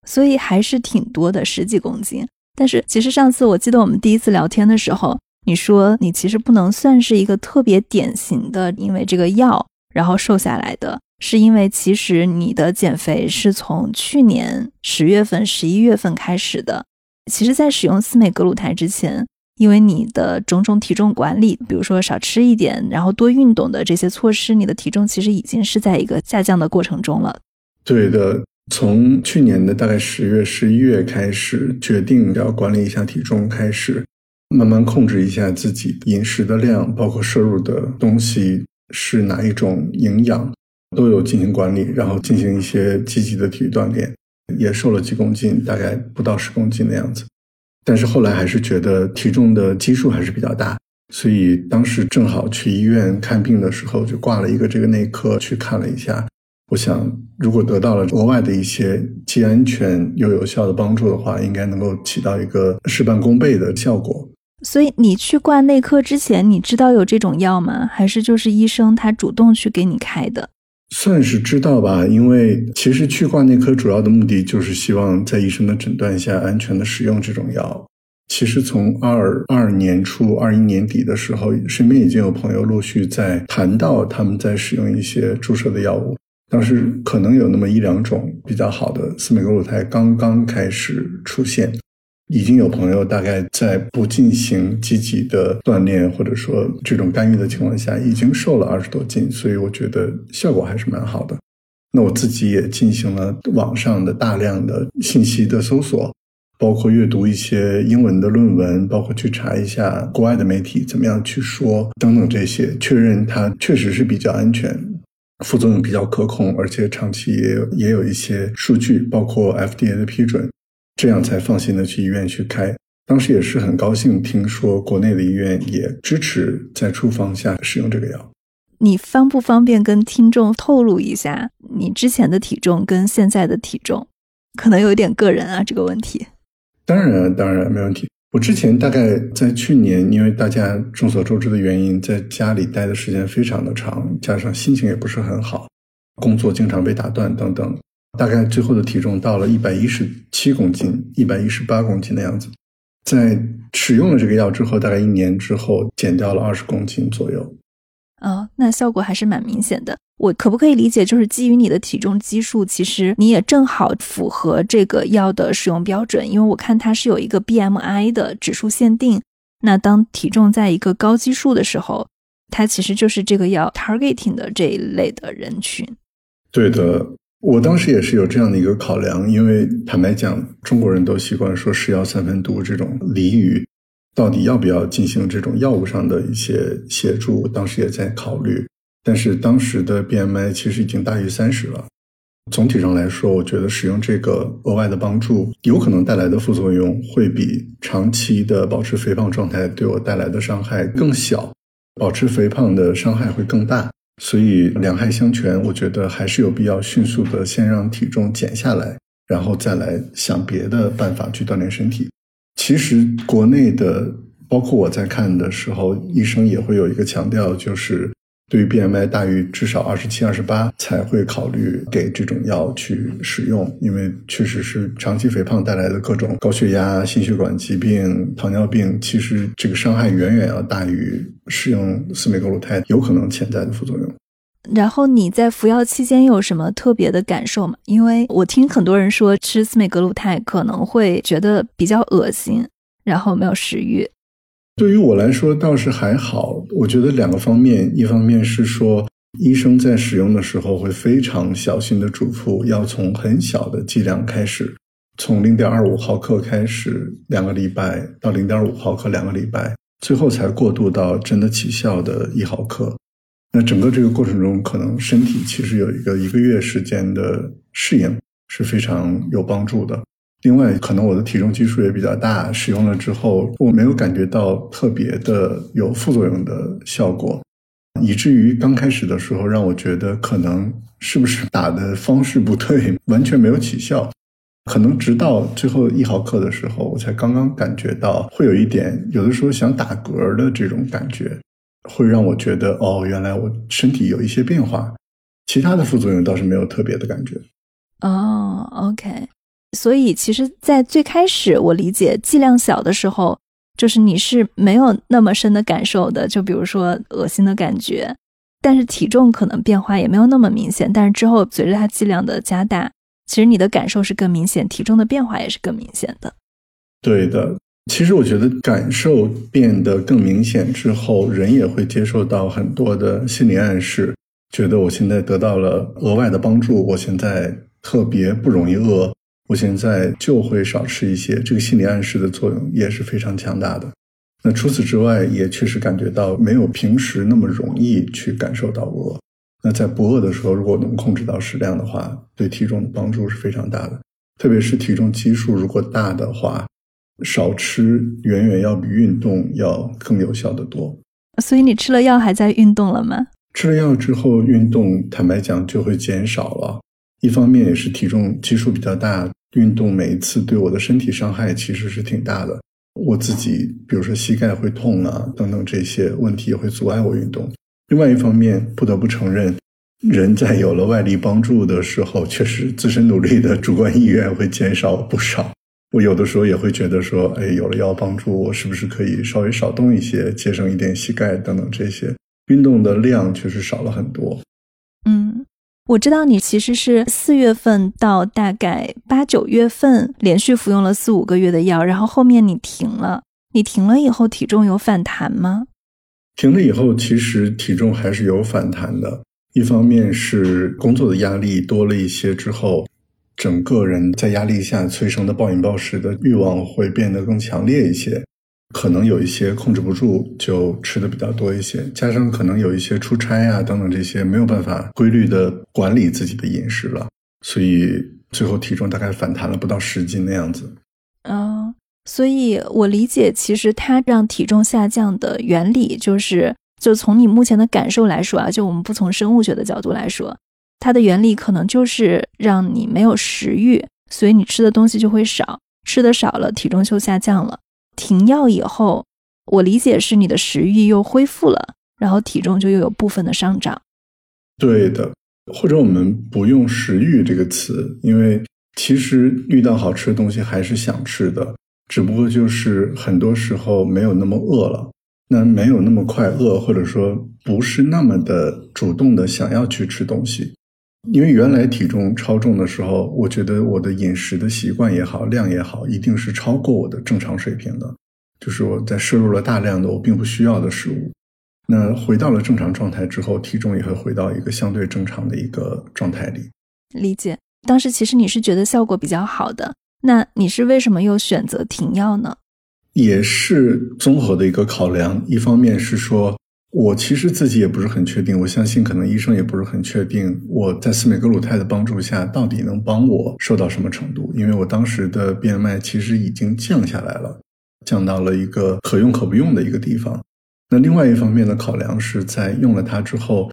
所以还是挺多的，十几公斤。但是其实上次我记得我们第一次聊天的时候，你说你其实不能算是一个特别典型的，因为这个药然后瘦下来的，是因为其实你的减肥是从去年十月份、十一月份开始的。其实，在使用司美格鲁肽之前，因为你的种种体重管理，比如说少吃一点，然后多运动的这些措施，你的体重其实已经是在一个下降的过程中了。对的，从去年的大概十月、十一月开始，决定要管理一下体重，开始慢慢控制一下自己饮食的量，包括摄入的东西是哪一种营养，都有进行管理，然后进行一些积极的体育锻炼。也瘦了几公斤，大概不到十公斤的样子，但是后来还是觉得体重的基数还是比较大，所以当时正好去医院看病的时候，就挂了一个这个内科去看了一下。我想，如果得到了额外的一些既安全又有效的帮助的话，应该能够起到一个事半功倍的效果。所以你去挂内科之前，你知道有这种药吗？还是就是医生他主动去给你开的？算是知道吧，因为其实去挂内科主要的目的就是希望在医生的诊断下安全的使用这种药。其实从二二年初、二一年底的时候，身边已经有朋友陆续在谈到他们在使用一些注射的药物，当时可能有那么一两种比较好的司美格鲁肽刚刚开始出现。已经有朋友大概在不进行积极的锻炼或者说这种干预的情况下，已经瘦了二十多斤，所以我觉得效果还是蛮好的。那我自己也进行了网上的大量的信息的搜索，包括阅读一些英文的论文，包括去查一下国外的媒体怎么样去说等等这些，确认它确实是比较安全，副作用比较可控，而且长期也有也有一些数据，包括 FDA 的批准。这样才放心的去医院去开。当时也是很高兴，听说国内的医院也支持在处方下使用这个药。你方不方便跟听众透露一下你之前的体重跟现在的体重？可能有点个人啊，这个问题。当然，当然没问题。我之前大概在去年，因为大家众所周知的原因，在家里待的时间非常的长，加上心情也不是很好，工作经常被打断等等。大概最后的体重到了一百一十七公斤，一百一十八公斤的样子。在使用了这个药之后，大概一年之后减掉了二十公斤左右。哦，那效果还是蛮明显的。我可不可以理解，就是基于你的体重基数，其实你也正好符合这个药的使用标准？因为我看它是有一个 BMI 的指数限定。那当体重在一个高基数的时候，它其实就是这个药 targeting 的这一类的人群。对的。我当时也是有这样的一个考量，因为坦白讲，中国人都习惯说“是药三分毒”这种俚语，到底要不要进行这种药物上的一些协助，当时也在考虑。但是当时的 BMI 其实已经大于三十了。总体上来说，我觉得使用这个额外的帮助，有可能带来的副作用会比长期的保持肥胖状态对我带来的伤害更小，保持肥胖的伤害会更大。所以两害相权，我觉得还是有必要迅速的先让体重减下来，然后再来想别的办法去锻炼身体。其实国内的，包括我在看的时候，医生也会有一个强调，就是。对于 BMI 大于至少二十七、二十八才会考虑给这种药去使用，因为确实是长期肥胖带来的各种高血压、心血管疾病、糖尿病，其实这个伤害远远要大于使用司美格鲁肽有可能潜在的副作用。然后你在服药期间有什么特别的感受吗？因为我听很多人说吃司美格鲁肽可能会觉得比较恶心，然后没有食欲。对于我来说倒是还好，我觉得两个方面，一方面是说医生在使用的时候会非常小心的嘱咐，要从很小的剂量开始，从零点二五毫克开始，两个礼拜到零点五毫克两个礼拜，最后才过渡到真的起效的一毫克。那整个这个过程中，可能身体其实有一个一个月时间的适应是非常有帮助的。另外，可能我的体重基数也比较大，使用了之后，我没有感觉到特别的有副作用的效果，以至于刚开始的时候让我觉得可能是不是打的方式不对，完全没有起效。可能直到最后一毫克的时候，我才刚刚感觉到会有一点，有的时候想打嗝的这种感觉，会让我觉得哦，原来我身体有一些变化。其他的副作用倒是没有特别的感觉。哦，OK。所以，其实，在最开始我理解剂量小的时候，就是你是没有那么深的感受的，就比如说恶心的感觉，但是体重可能变化也没有那么明显。但是之后随着它剂量的加大，其实你的感受是更明显，体重的变化也是更明显的。对的，其实我觉得感受变得更明显之后，人也会接受到很多的心理暗示，觉得我现在得到了额外的帮助，我现在特别不容易饿。我现在就会少吃一些，这个心理暗示的作用也是非常强大的。那除此之外，也确实感觉到没有平时那么容易去感受到饿。那在不饿的时候，如果能控制到食量的话，对体重的帮助是非常大的。特别是体重基数如果大的话，少吃远远要比运动要更有效的多。所以你吃了药还在运动了吗？吃了药之后，运动坦白讲就会减少了。一方面也是体重基数比较大。运动每一次对我的身体伤害其实是挺大的，我自己比如说膝盖会痛啊等等这些问题也会阻碍我运动。另外一方面，不得不承认，人在有了外力帮助的时候，确实自身努力的主观意愿会减少不少。我有的时候也会觉得说，哎，有了药帮助，我是不是可以稍微少动一些，节省一点膝盖等等这些运动的量确实少了很多。嗯。我知道你其实是四月份到大概八九月份连续服用了四五个月的药，然后后面你停了。你停了以后，体重有反弹吗？停了以后，其实体重还是有反弹的。一方面是工作的压力多了一些之后，整个人在压力下催生的暴饮暴食的欲望会变得更强烈一些。可能有一些控制不住，就吃的比较多一些，加上可能有一些出差啊等等这些没有办法规律的管理自己的饮食了，所以最后体重大概反弹了不到十斤的样子。嗯，所以我理解，其实它让体重下降的原理就是，就从你目前的感受来说啊，就我们不从生物学的角度来说，它的原理可能就是让你没有食欲，所以你吃的东西就会少，吃的少了，体重就下降了。停药以后，我理解是你的食欲又恢复了，然后体重就又有部分的上涨。对的，或者我们不用“食欲”这个词，因为其实遇到好吃的东西还是想吃的，只不过就是很多时候没有那么饿了，那没有那么快饿，或者说不是那么的主动的想要去吃东西。因为原来体重超重的时候，我觉得我的饮食的习惯也好，量也好，一定是超过我的正常水平的，就是我在摄入了大量的我并不需要的食物。那回到了正常状态之后，体重也会回到一个相对正常的一个状态里。理解。当时其实你是觉得效果比较好的，那你是为什么又选择停药呢？也是综合的一个考量。一方面是说，我其实自己也不是很确定，我相信可能医生也不是很确定，我在司美格鲁肽的帮助下到底能帮我瘦到什么程度。因为我当时的 BMI 其实已经降下来了，降到了一个可用可不用的一个地方。那另外一方面的考量是在用了它之后，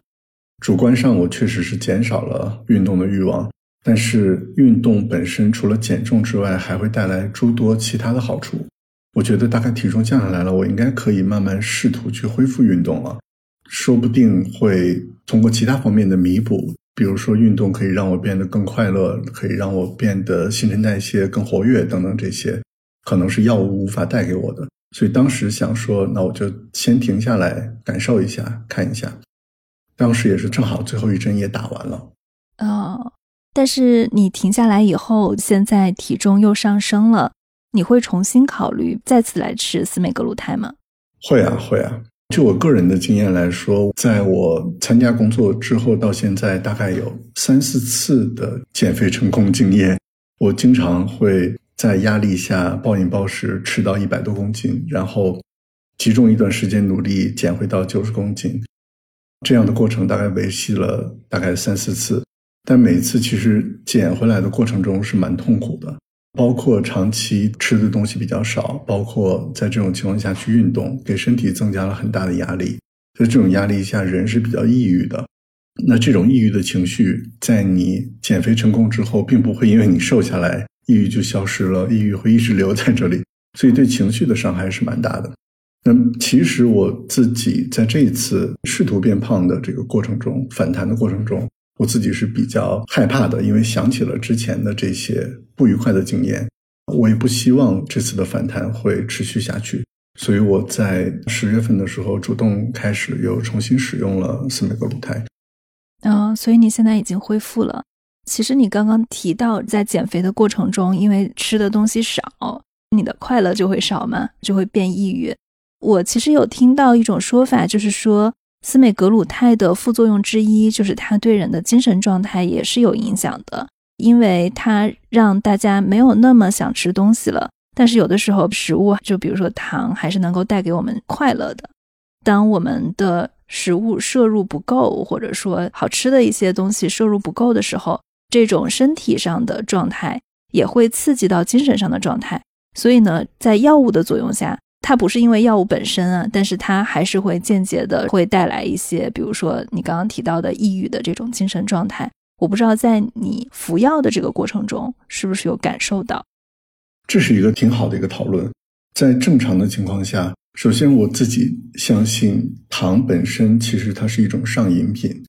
主观上我确实是减少了运动的欲望。但是运动本身除了减重之外，还会带来诸多其他的好处。我觉得大概体重降下来了，我应该可以慢慢试图去恢复运动了，说不定会通过其他方面的弥补，比如说运动可以让我变得更快乐，可以让我变得新陈代谢更活跃等等，这些可能是药物无法带给我的。所以当时想说，那我就先停下来感受一下，看一下。当时也是正好最后一针也打完了。哦。但是你停下来以后，现在体重又上升了，你会重新考虑再次来吃司美格鲁肽吗？会啊，会啊。就我个人的经验来说，在我参加工作之后到现在，大概有三四次的减肥成功经验。我经常会在压力下暴饮暴食，吃到一百多公斤，然后集中一段时间努力减回到九十公斤。这样的过程大概维系了大概三四次。但每次其实减回来的过程中是蛮痛苦的，包括长期吃的东西比较少，包括在这种情况下去运动，给身体增加了很大的压力。在这种压力下，人是比较抑郁的。那这种抑郁的情绪，在你减肥成功之后，并不会因为你瘦下来，抑郁就消失了，抑郁会一直留在这里，所以对情绪的伤害是蛮大的。那其实我自己在这一次试图变胖的这个过程中，反弹的过程中。我自己是比较害怕的，因为想起了之前的这些不愉快的经验，我也不希望这次的反弹会持续下去，所以我在十月份的时候主动开始又重新使用了司美格鲁肽。嗯，所以你现在已经恢复了。其实你刚刚提到在减肥的过程中，因为吃的东西少，你的快乐就会少嘛，就会变抑郁。我其实有听到一种说法，就是说。司美格鲁肽的副作用之一就是它对人的精神状态也是有影响的，因为它让大家没有那么想吃东西了。但是有的时候食物，就比如说糖，还是能够带给我们快乐的。当我们的食物摄入不够，或者说好吃的一些东西摄入不够的时候，这种身体上的状态也会刺激到精神上的状态。所以呢，在药物的作用下。它不是因为药物本身啊，但是它还是会间接的会带来一些，比如说你刚刚提到的抑郁的这种精神状态。我不知道在你服药的这个过程中，是不是有感受到？这是一个挺好的一个讨论。在正常的情况下，首先我自己相信糖本身其实它是一种上瘾品，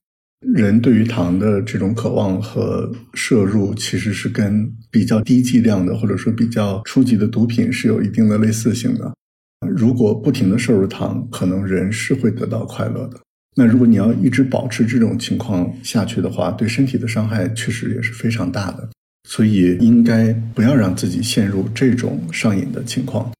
人对于糖的这种渴望和摄入其实是跟比较低剂量的或者说比较初级的毒品是有一定的类似性的。如果不停的摄入糖，可能人是会得到快乐的。那如果你要一直保持这种情况下去的话，对身体的伤害确实也是非常大的。所以应该不要让自己陷入这种上瘾的情况。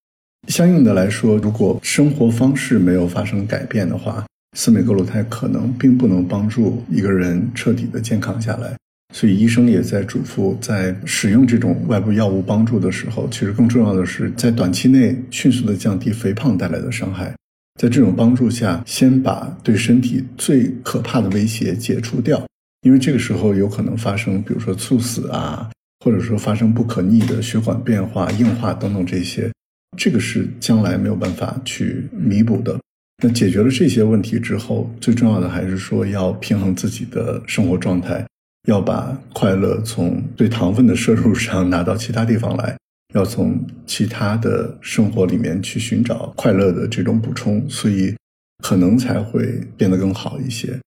相应的来说，如果生活方式没有发生改变的话，司美格鲁肽可能并不能帮助一个人彻底的健康下来。所以医生也在嘱咐，在使用这种外部药物帮助的时候，其实更重要的是在短期内迅速的降低肥胖带来的伤害。在这种帮助下，先把对身体最可怕的威胁解除掉，因为这个时候有可能发生，比如说猝死啊，或者说发生不可逆的血管变化、硬化等等这些，这个是将来没有办法去弥补的。那解决了这些问题之后，最重要的还是说要平衡自己的生活状态。要把快乐从对糖分的摄入上拿到其他地方来，要从其他的生活里面去寻找快乐的这种补充，所以可能才会变得更好一些。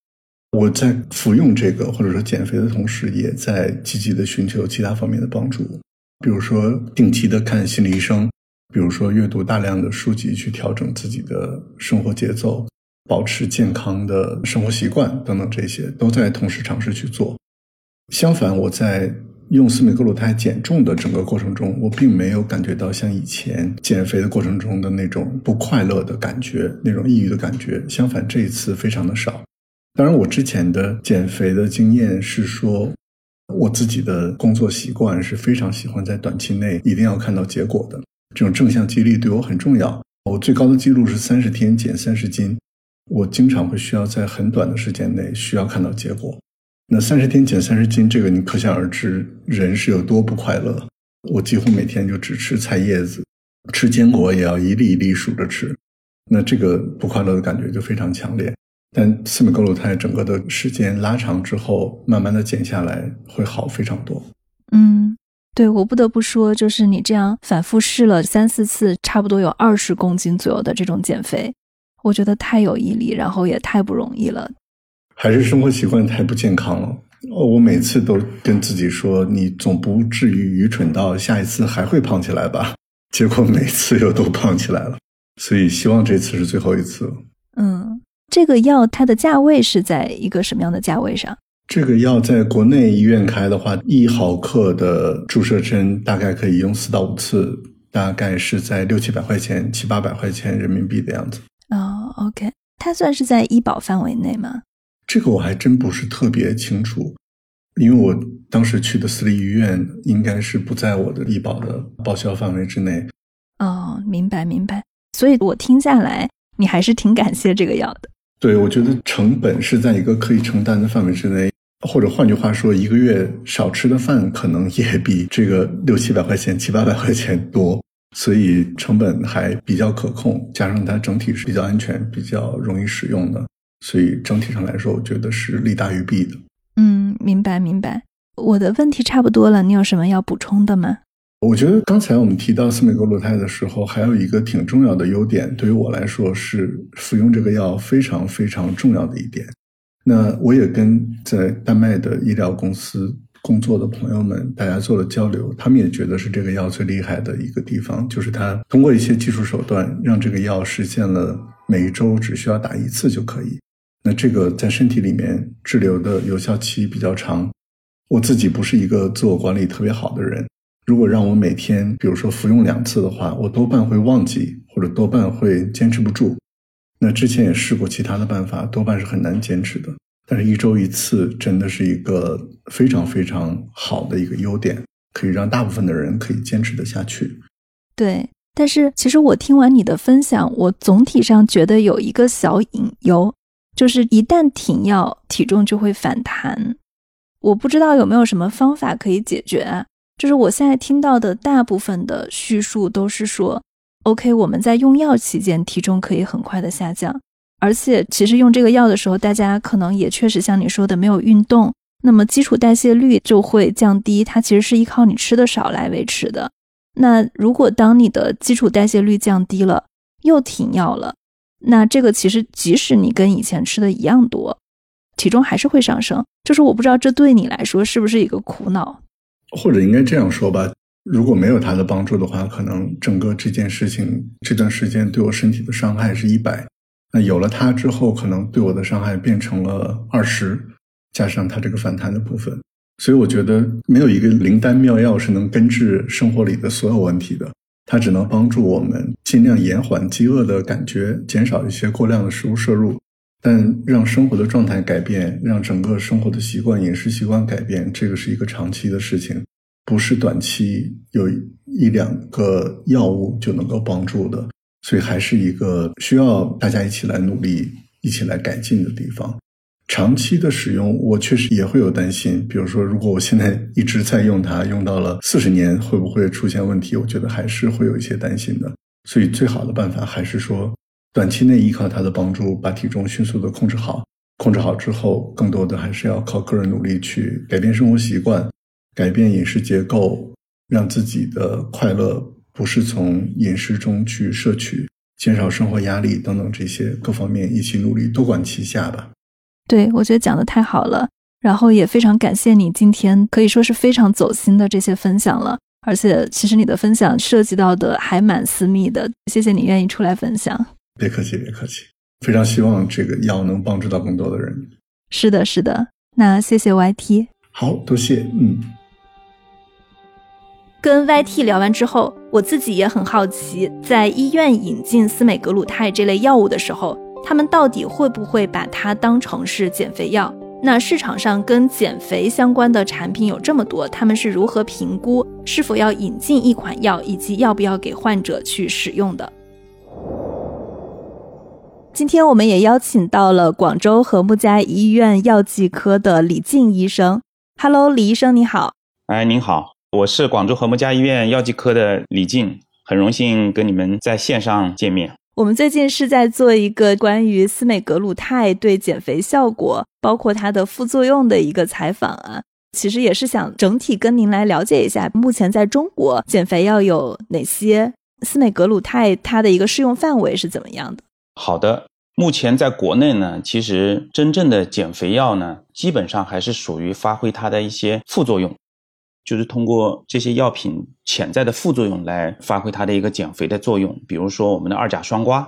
我在服用这个或者说减肥的同时，也在积极的寻求其他方面的帮助，比如说定期的看心理医生，比如说阅读大量的书籍去调整自己的生活节奏，保持健康的生活习惯等等，这些都在同时尝试去做。相反，我在用司美格鲁肽减重的整个过程中，我并没有感觉到像以前减肥的过程中的那种不快乐的感觉，那种抑郁的感觉。相反，这一次非常的少。当然，我之前的减肥的经验是说，我自己的工作习惯是非常喜欢在短期内一定要看到结果的，这种正向激励对我很重要。我最高的记录是三十天减三十斤，我经常会需要在很短的时间内需要看到结果。那三十天减三十斤，这个你可想而知，人是有多不快乐。我几乎每天就只吃菜叶子，吃坚果也要一粒一粒数着吃，那这个不快乐的感觉就非常强烈。但司美格鲁肽整个的时间拉长之后，慢慢的减下来会好非常多。嗯，对我不得不说，就是你这样反复试了三四次，差不多有二十公斤左右的这种减肥，我觉得太有毅力，然后也太不容易了。还是生活习惯太不健康了。我每次都跟自己说，你总不至于愚蠢到下一次还会胖起来吧？结果每次又都胖起来了。所以希望这次是最后一次。嗯，这个药它的价位是在一个什么样的价位上？这个药在国内医院开的话，一毫克的注射针大概可以用四到五次，大概是在六七百块钱、七八百块钱人民币的样子。哦，OK，它算是在医保范围内吗？这个我还真不是特别清楚，因为我当时去的私立医院应该是不在我的医保的报销范围之内。哦，明白明白。所以我听下来，你还是挺感谢这个药的。对，我觉得成本是在一个可以承担的范围之内，或者换句话说，一个月少吃的饭可能也比这个六七百块钱、七八百块钱多，所以成本还比较可控，加上它整体是比较安全、比较容易使用的。所以整体上来说，我觉得是利大于弊的。嗯，明白明白。我的问题差不多了，你有什么要补充的吗？我觉得刚才我们提到司美格鲁肽的时候，还有一个挺重要的优点，对于我来说是服用这个药非常非常重要的一点。那我也跟在丹麦的医疗公司工作的朋友们，大家做了交流，他们也觉得是这个药最厉害的一个地方，就是它通过一些技术手段，让这个药实现了每一周只需要打一次就可以。那这个在身体里面滞留的有效期比较长。我自己不是一个自我管理特别好的人，如果让我每天，比如说服用两次的话，我多半会忘记，或者多半会坚持不住。那之前也试过其他的办法，多半是很难坚持的。但是，一周一次真的是一个非常非常好的一个优点，可以让大部分的人可以坚持得下去。对，但是其实我听完你的分享，我总体上觉得有一个小隐忧。就是一旦停药，体重就会反弹。我不知道有没有什么方法可以解决啊。就是我现在听到的大部分的叙述都是说，OK，我们在用药期间体重可以很快的下降，而且其实用这个药的时候，大家可能也确实像你说的没有运动，那么基础代谢率就会降低。它其实是依靠你吃的少来维持的。那如果当你的基础代谢率降低了，又停药了。那这个其实，即使你跟以前吃的一样多，体重还是会上升。就是我不知道这对你来说是不是一个苦恼，或者应该这样说吧：如果没有它的帮助的话，可能整个这件事情这段时间对我身体的伤害是一百。那有了它之后，可能对我的伤害变成了二十，加上它这个反弹的部分。所以我觉得没有一个灵丹妙药是能根治生活里的所有问题的。它只能帮助我们尽量延缓饥饿的感觉，减少一些过量的食物摄入，但让生活的状态改变，让整个生活的习惯、饮食习惯改变，这个是一个长期的事情，不是短期有一两个药物就能够帮助的，所以还是一个需要大家一起来努力、一起来改进的地方。长期的使用，我确实也会有担心。比如说，如果我现在一直在用它，用到了四十年，会不会出现问题？我觉得还是会有一些担心的。所以，最好的办法还是说，短期内依靠它的帮助，把体重迅速的控制好。控制好之后，更多的还是要靠个人努力去改变生活习惯，改变饮食结构，让自己的快乐不是从饮食中去摄取，减少生活压力等等这些各方面一起努力，多管齐下吧。对，我觉得讲的太好了，然后也非常感谢你今天可以说是非常走心的这些分享了，而且其实你的分享涉及到的还蛮私密的，谢谢你愿意出来分享。别客气，别客气，非常希望这个药能帮助到更多的人。是的，是的，那谢谢 YT。好，多谢，嗯。跟 YT 聊完之后，我自己也很好奇，在医院引进司美格鲁肽这类药物的时候。他们到底会不会把它当成是减肥药？那市场上跟减肥相关的产品有这么多，他们是如何评估是否要引进一款药，以及要不要给患者去使用的？今天我们也邀请到了广州和睦家医院药剂科的李静医生。Hello，李医生你好。哎，您好，我是广州和睦家医院药剂科的李静，很荣幸跟你们在线上见面。我们最近是在做一个关于司美格鲁肽对减肥效果，包括它的副作用的一个采访啊。其实也是想整体跟您来了解一下，目前在中国减肥药有哪些，司美格鲁肽它的一个适用范围是怎么样的？好的，目前在国内呢，其实真正的减肥药呢，基本上还是属于发挥它的一些副作用。就是通过这些药品潜在的副作用来发挥它的一个减肥的作用。比如说我们的二甲双胍，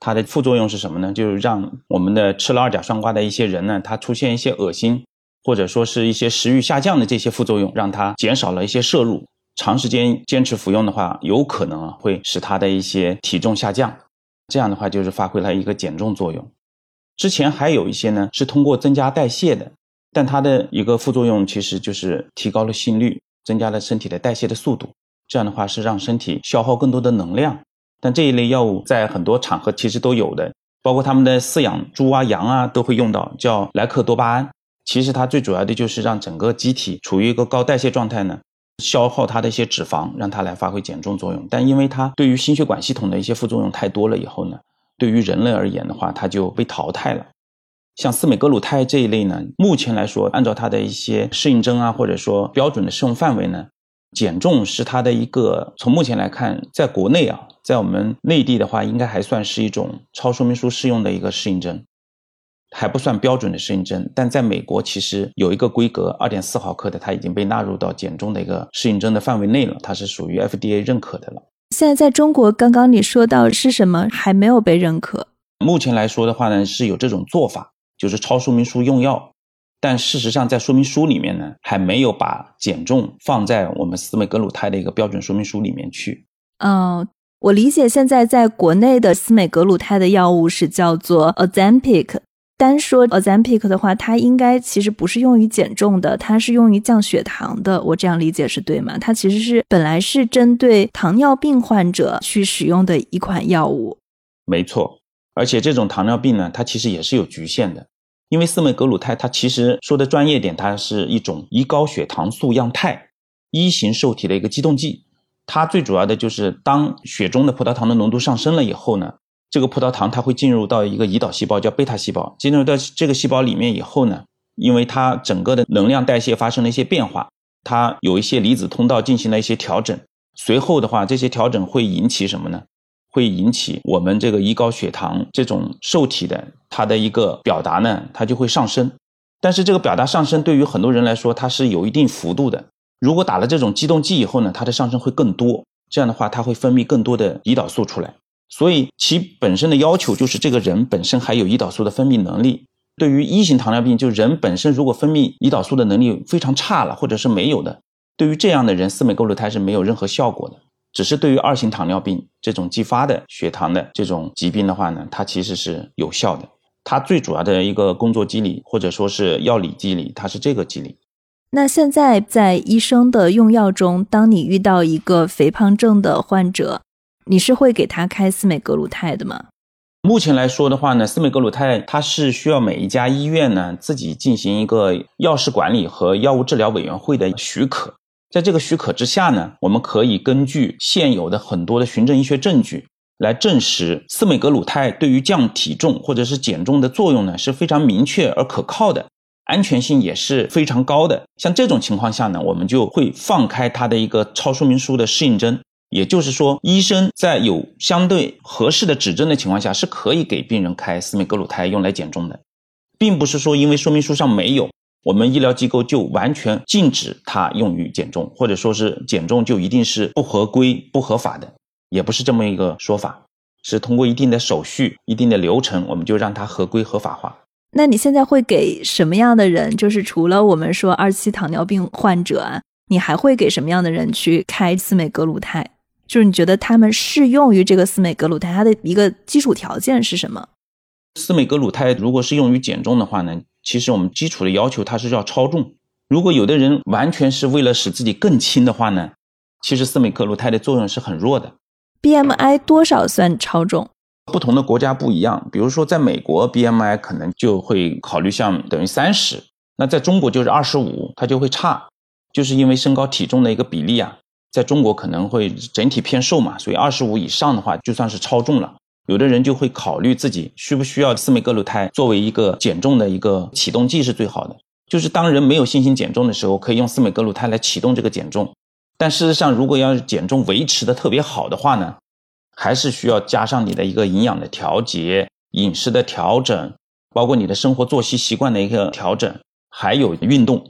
它的副作用是什么呢？就是让我们的吃了二甲双胍的一些人呢，他出现一些恶心，或者说是一些食欲下降的这些副作用，让他减少了一些摄入。长时间坚持服用的话，有可能啊会使他的一些体重下降。这样的话就是发挥了一个减重作用。之前还有一些呢是通过增加代谢的。但它的一个副作用其实就是提高了心率，增加了身体的代谢的速度。这样的话是让身体消耗更多的能量。但这一类药物在很多场合其实都有的，包括他们的饲养猪啊、羊啊都会用到，叫莱克多巴胺。其实它最主要的就是让整个机体处于一个高代谢状态呢，消耗它的一些脂肪，让它来发挥减重作用。但因为它对于心血管系统的一些副作用太多了以后呢，对于人类而言的话，它就被淘汰了。像司美格鲁肽这一类呢，目前来说，按照它的一些适应症啊，或者说标准的适用范围呢，减重是它的一个。从目前来看，在国内啊，在我们内地的话，应该还算是一种超说明书适用的一个适应症，还不算标准的适应症。但在美国，其实有一个规格二点四毫克的，它已经被纳入到减重的一个适应症的范围内了，它是属于 FDA 认可的了。现在在中国，刚刚你说到是什么还没有被认可？目前来说的话呢，是有这种做法。就是超说明书用药，但事实上在说明书里面呢，还没有把减重放在我们司美格鲁肽的一个标准说明书里面去。嗯，我理解现在在国内的司美格鲁肽的药物是叫做 Ozempic。单说 Ozempic 的话，它应该其实不是用于减重的，它是用于降血糖的。我这样理解是对吗？它其实是本来是针对糖尿病患者去使用的一款药物。没错。而且这种糖尿病呢，它其实也是有局限的，因为司美格鲁肽它其实说的专业点，它是一种胰高血糖素样肽一型受体的一个激动剂。它最主要的就是当血中的葡萄糖的浓度上升了以后呢，这个葡萄糖它会进入到一个胰岛细胞叫贝塔细胞，进入到这个细胞里面以后呢，因为它整个的能量代谢发生了一些变化，它有一些离子通道进行了一些调整，随后的话这些调整会引起什么呢？会引起我们这个胰高血糖这种受体的它的一个表达呢，它就会上升。但是这个表达上升对于很多人来说，它是有一定幅度的。如果打了这种激动剂以后呢，它的上升会更多。这样的话，它会分泌更多的胰岛素出来。所以其本身的要求就是这个人本身还有胰岛素的分泌能力。对于一型糖尿病，就人本身如果分泌胰岛素的能力非常差了，或者是没有的，对于这样的人，司美格鲁肽是没有任何效果的。只是对于二型糖尿病这种继发的血糖的这种疾病的话呢，它其实是有效的。它最主要的一个工作机理或者说是药理机理，它是这个机理。那现在在医生的用药中，当你遇到一个肥胖症的患者，你是会给他开司美格鲁肽的吗？目前来说的话呢，司美格鲁肽它是需要每一家医院呢自己进行一个药事管理和药物治疗委员会的许可。在这个许可之下呢，我们可以根据现有的很多的循证医学证据来证实司美格鲁肽对于降体重或者是减重的作用呢是非常明确而可靠的，安全性也是非常高的。像这种情况下呢，我们就会放开它的一个超说明书的适应症，也就是说，医生在有相对合适的指征的情况下，是可以给病人开司美格鲁肽用来减重的，并不是说因为说明书上没有。我们医疗机构就完全禁止它用于减重，或者说是减重就一定是不合规、不合法的，也不是这么一个说法，是通过一定的手续、一定的流程，我们就让它合规合法化。那你现在会给什么样的人？就是除了我们说二期糖尿病患者啊，你还会给什么样的人去开司美格鲁肽？就是你觉得他们适用于这个司美格鲁肽，它的一个基础条件是什么？司美格鲁肽如果是用于减重的话呢？其实我们基础的要求它是要超重。如果有的人完全是为了使自己更轻的话呢，其实司美克鲁肽的作用是很弱的。BMI 多少算超重？不同的国家不一样，比如说在美国，BMI 可能就会考虑像等于三十，那在中国就是二十五，它就会差，就是因为身高体重的一个比例啊，在中国可能会整体偏瘦嘛，所以二十五以上的话就算是超重了。有的人就会考虑自己需不需要司美格鲁肽作为一个减重的一个启动剂是最好的，就是当人没有信心减重的时候，可以用司美格鲁肽来启动这个减重。但事实上，如果要是减重维持的特别好的话呢？还是需要加上你的一个营养的调节、饮食的调整，包括你的生活作息习惯的一个调整，还有运动，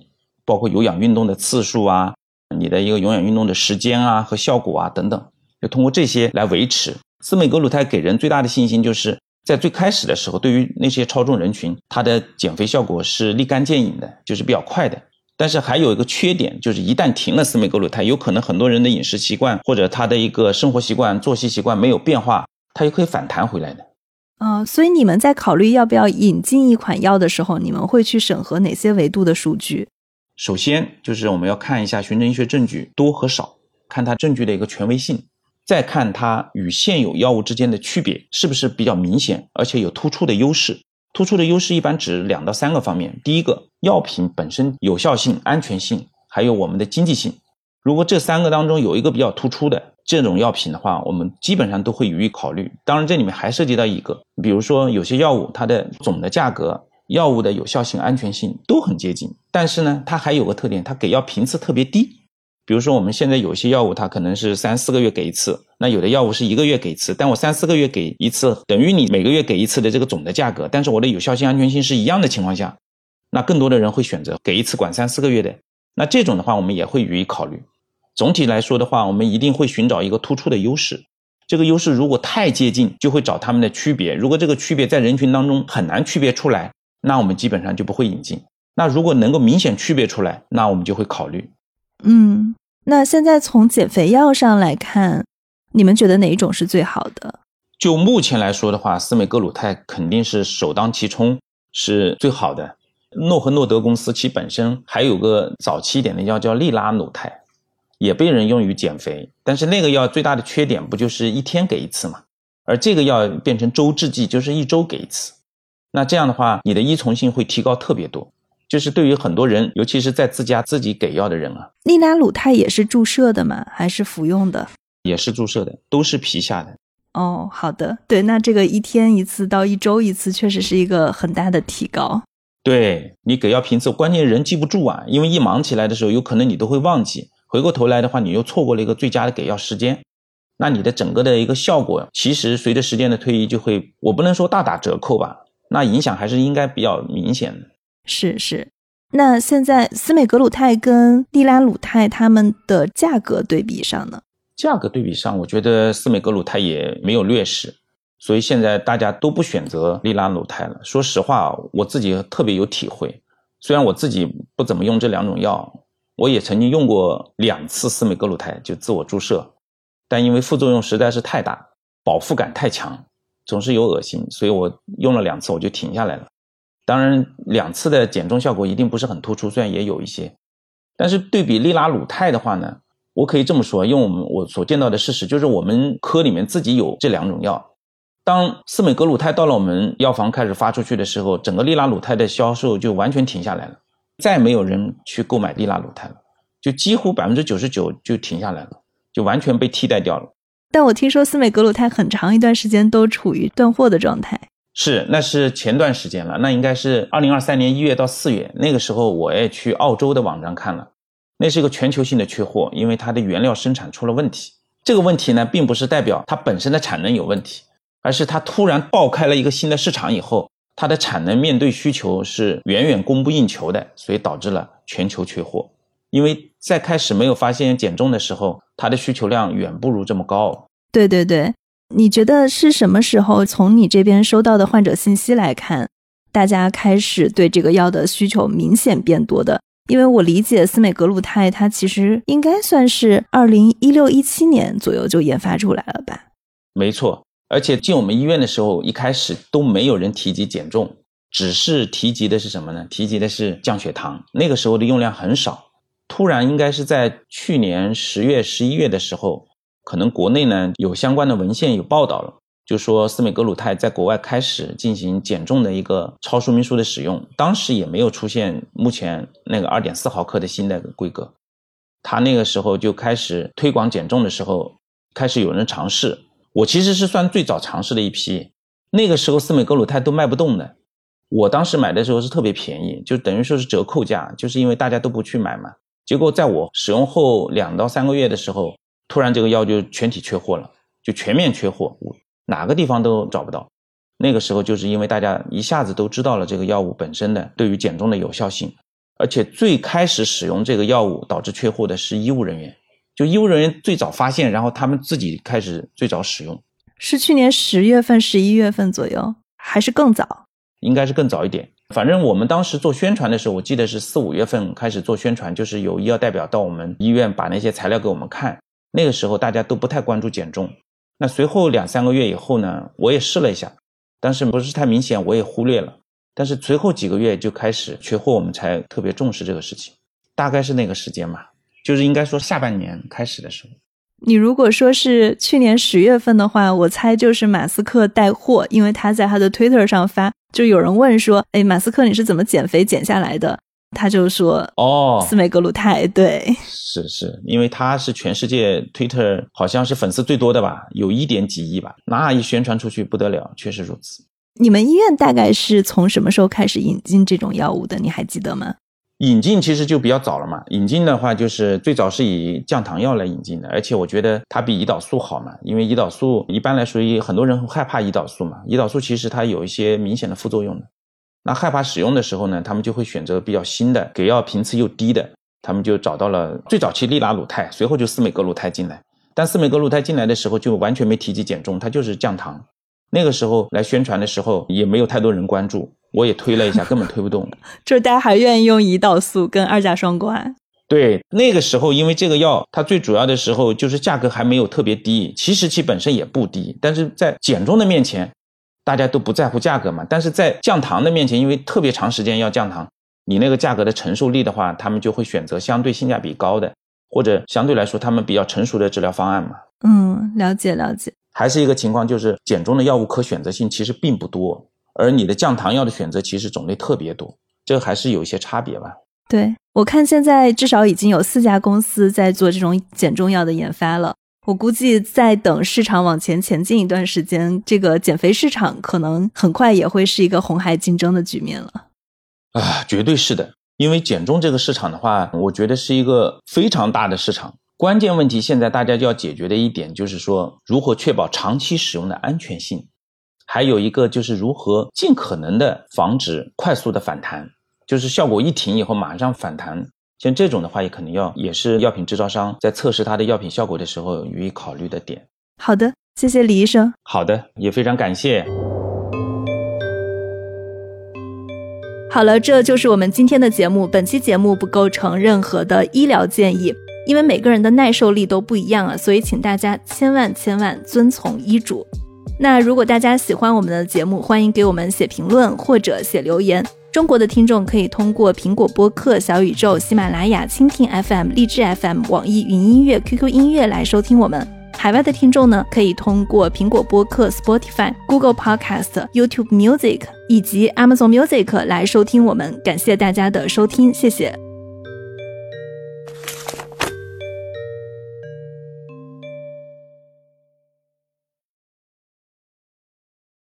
包括有氧运动的次数啊，你的一个有氧运动的时间啊和效果啊等等，就通过这些来维持。司美格鲁肽给人最大的信心，就是在最开始的时候，对于那些超重人群，它的减肥效果是立竿见影的，就是比较快的。但是还有一个缺点，就是一旦停了司美格鲁肽，有可能很多人的饮食习惯或者他的一个生活习惯、作息习惯没有变化，它也可以反弹回来的。呃，所以你们在考虑要不要引进一款药的时候，你们会去审核哪些维度的数据？首先就是我们要看一下循证医学证据多和少，看它证据的一个权威性，再看它与现有药物之间的区别是不是比较明显，而且有突出的优势。突出的优势一般指两到三个方面。第一个，药品本身有效性、安全性，还有我们的经济性。如果这三个当中有一个比较突出的这种药品的话，我们基本上都会予以考虑。当然，这里面还涉及到一个，比如说有些药物它的总的价格、药物的有效性、安全性都很接近，但是呢，它还有个特点，它给药频次特别低。比如说，我们现在有些药物，它可能是三四个月给一次；那有的药物是一个月给一次。但我三四个月给一次，等于你每个月给一次的这个总的价格，但是我的有效性、安全性是一样的情况下，那更多的人会选择给一次管三四个月的。那这种的话，我们也会予以考虑。总体来说的话，我们一定会寻找一个突出的优势。这个优势如果太接近，就会找它们的区别。如果这个区别在人群当中很难区别出来，那我们基本上就不会引进。那如果能够明显区别出来，那我们就会考虑。嗯，那现在从减肥药上来看，你们觉得哪一种是最好的？就目前来说的话，司美格鲁肽肯定是首当其冲，是最好的。诺和诺德公司其本身还有个早期一点的药叫利拉鲁肽，也被人用于减肥。但是那个药最大的缺点不就是一天给一次嘛？而这个药变成周制剂，就是一周给一次。那这样的话，你的依从性会提高特别多。就是对于很多人，尤其是在自家自己给药的人啊，利拉鲁肽也是注射的吗？还是服用的？也是注射的，都是皮下的。哦，好的，对，那这个一天一次到一周一次，确实是一个很大的提高。对你给药频次，关键人记不住啊，因为一忙起来的时候，有可能你都会忘记，回过头来的话，你又错过了一个最佳的给药时间，那你的整个的一个效果，其实随着时间的推移，就会我不能说大打折扣吧，那影响还是应该比较明显的。是是，那现在司美格鲁肽跟利拉鲁肽它们的价格对比上呢？价格对比上，我觉得司美格鲁肽也没有劣势，所以现在大家都不选择利拉鲁肽了。说实话，我自己特别有体会，虽然我自己不怎么用这两种药，我也曾经用过两次司美格鲁肽就自我注射，但因为副作用实在是太大，饱腹感太强，总是有恶心，所以我用了两次我就停下来了。当然，两次的减重效果一定不是很突出，虽然也有一些，但是对比利拉鲁肽的话呢，我可以这么说，用我们我所见到的事实，就是我们科里面自己有这两种药。当司美格鲁肽到了我们药房开始发出去的时候，整个利拉鲁肽的销售就完全停下来了，再没有人去购买利拉鲁肽了，就几乎百分之九十九就停下来了，就完全被替代掉了。但我听说司美格鲁肽很长一段时间都处于断货的状态。是，那是前段时间了，那应该是二零二三年一月到四月，那个时候我也去澳洲的网站看了，那是一个全球性的缺货，因为它的原料生产出了问题。这个问题呢，并不是代表它本身的产能有问题，而是它突然爆开了一个新的市场以后，它的产能面对需求是远远供不应求的，所以导致了全球缺货。因为在开始没有发现减重的时候，它的需求量远不如这么高。对对对。你觉得是什么时候从你这边收到的患者信息来看，大家开始对这个药的需求明显变多的？因为我理解司美格鲁肽它其实应该算是二零一六一七年左右就研发出来了吧？没错，而且进我们医院的时候，一开始都没有人提及减重，只是提及的是什么呢？提及的是降血糖。那个时候的用量很少，突然应该是在去年十月、十一月的时候，可能国内呢有相关的文献有报道了。就说司美格鲁肽在国外开始进行减重的一个超说明书的使用，当时也没有出现目前那个二点四毫克的新的规格。他那个时候就开始推广减重的时候，开始有人尝试。我其实是算最早尝试的一批。那个时候司美格鲁肽都卖不动的，我当时买的时候是特别便宜，就等于说是折扣价，就是因为大家都不去买嘛。结果在我使用后两到三个月的时候，突然这个药就全体缺货了，就全面缺货。哪个地方都找不到，那个时候就是因为大家一下子都知道了这个药物本身的对于减重的有效性，而且最开始使用这个药物导致缺货的是医务人员，就医务人员最早发现，然后他们自己开始最早使用，是去年十月份、十一月份左右，还是更早？应该是更早一点。反正我们当时做宣传的时候，我记得是四五月份开始做宣传，就是有医药代表到我们医院把那些材料给我们看，那个时候大家都不太关注减重。那随后两三个月以后呢，我也试了一下，但是不是太明显，我也忽略了。但是随后几个月就开始缺货，我们才特别重视这个事情，大概是那个时间吧，就是应该说下半年开始的时候。你如果说是去年十月份的话，我猜就是马斯克带货，因为他在他的 Twitter 上发，就有人问说，哎，马斯克你是怎么减肥减下来的？他就说哦，司美格鲁肽，对，是是，因为他是全世界 Twitter 好像是粉丝最多的吧，有一点几亿吧，那一宣传出去不得了，确实如此。你们医院大概是从什么时候开始引进这种药物的？你还记得吗？引进其实就比较早了嘛，引进的话就是最早是以降糖药来引进的，而且我觉得它比胰岛素好嘛，因为胰岛素一般来说，很多人害怕胰岛素嘛，胰岛素其实它有一些明显的副作用的。那害怕使用的时候呢，他们就会选择比较新的，给药频次又低的，他们就找到了最早期利拉鲁肽，随后就司美格鲁肽进来。但司美格鲁肽进来的时候就完全没提及减重，它就是降糖。那个时候来宣传的时候也没有太多人关注，我也推了一下，根本推不动。就是大家还愿意用胰岛素跟二甲双胍。对，那个时候因为这个药它最主要的时候就是价格还没有特别低，其实其本身也不低，但是在减重的面前。大家都不在乎价格嘛，但是在降糖的面前，因为特别长时间要降糖，你那个价格的承受力的话，他们就会选择相对性价比高的，或者相对来说他们比较成熟的治疗方案嘛。嗯，了解了解。还是一个情况，就是减重的药物可选择性其实并不多，而你的降糖药的选择其实种类特别多，这还是有一些差别吧。对我看现在至少已经有四家公司在做这种减重药的研发了。我估计在等市场往前前进一段时间，这个减肥市场可能很快也会是一个红海竞争的局面了。啊，绝对是的，因为减重这个市场的话，我觉得是一个非常大的市场。关键问题现在大家就要解决的一点就是说，如何确保长期使用的安全性，还有一个就是如何尽可能的防止快速的反弹，就是效果一停以后马上反弹。像这种的话，也可能要也是药品制造商在测试它的药品效果的时候予以考虑的点。好的，谢谢李医生。好的，也非常感谢。好了，这就是我们今天的节目。本期节目不构成任何的医疗建议，因为每个人的耐受力都不一样啊，所以请大家千万千万遵从医嘱。那如果大家喜欢我们的节目，欢迎给我们写评论或者写留言。中国的听众可以通过苹果播客、小宇宙、喜马拉雅、蜻蜓 FM、荔枝 FM、网易云音乐、QQ 音乐来收听我们。海外的听众呢，可以通过苹果播客、Spotify、Google Podcast、YouTube Music 以及 Amazon Music 来收听我们。感谢大家的收听，谢谢。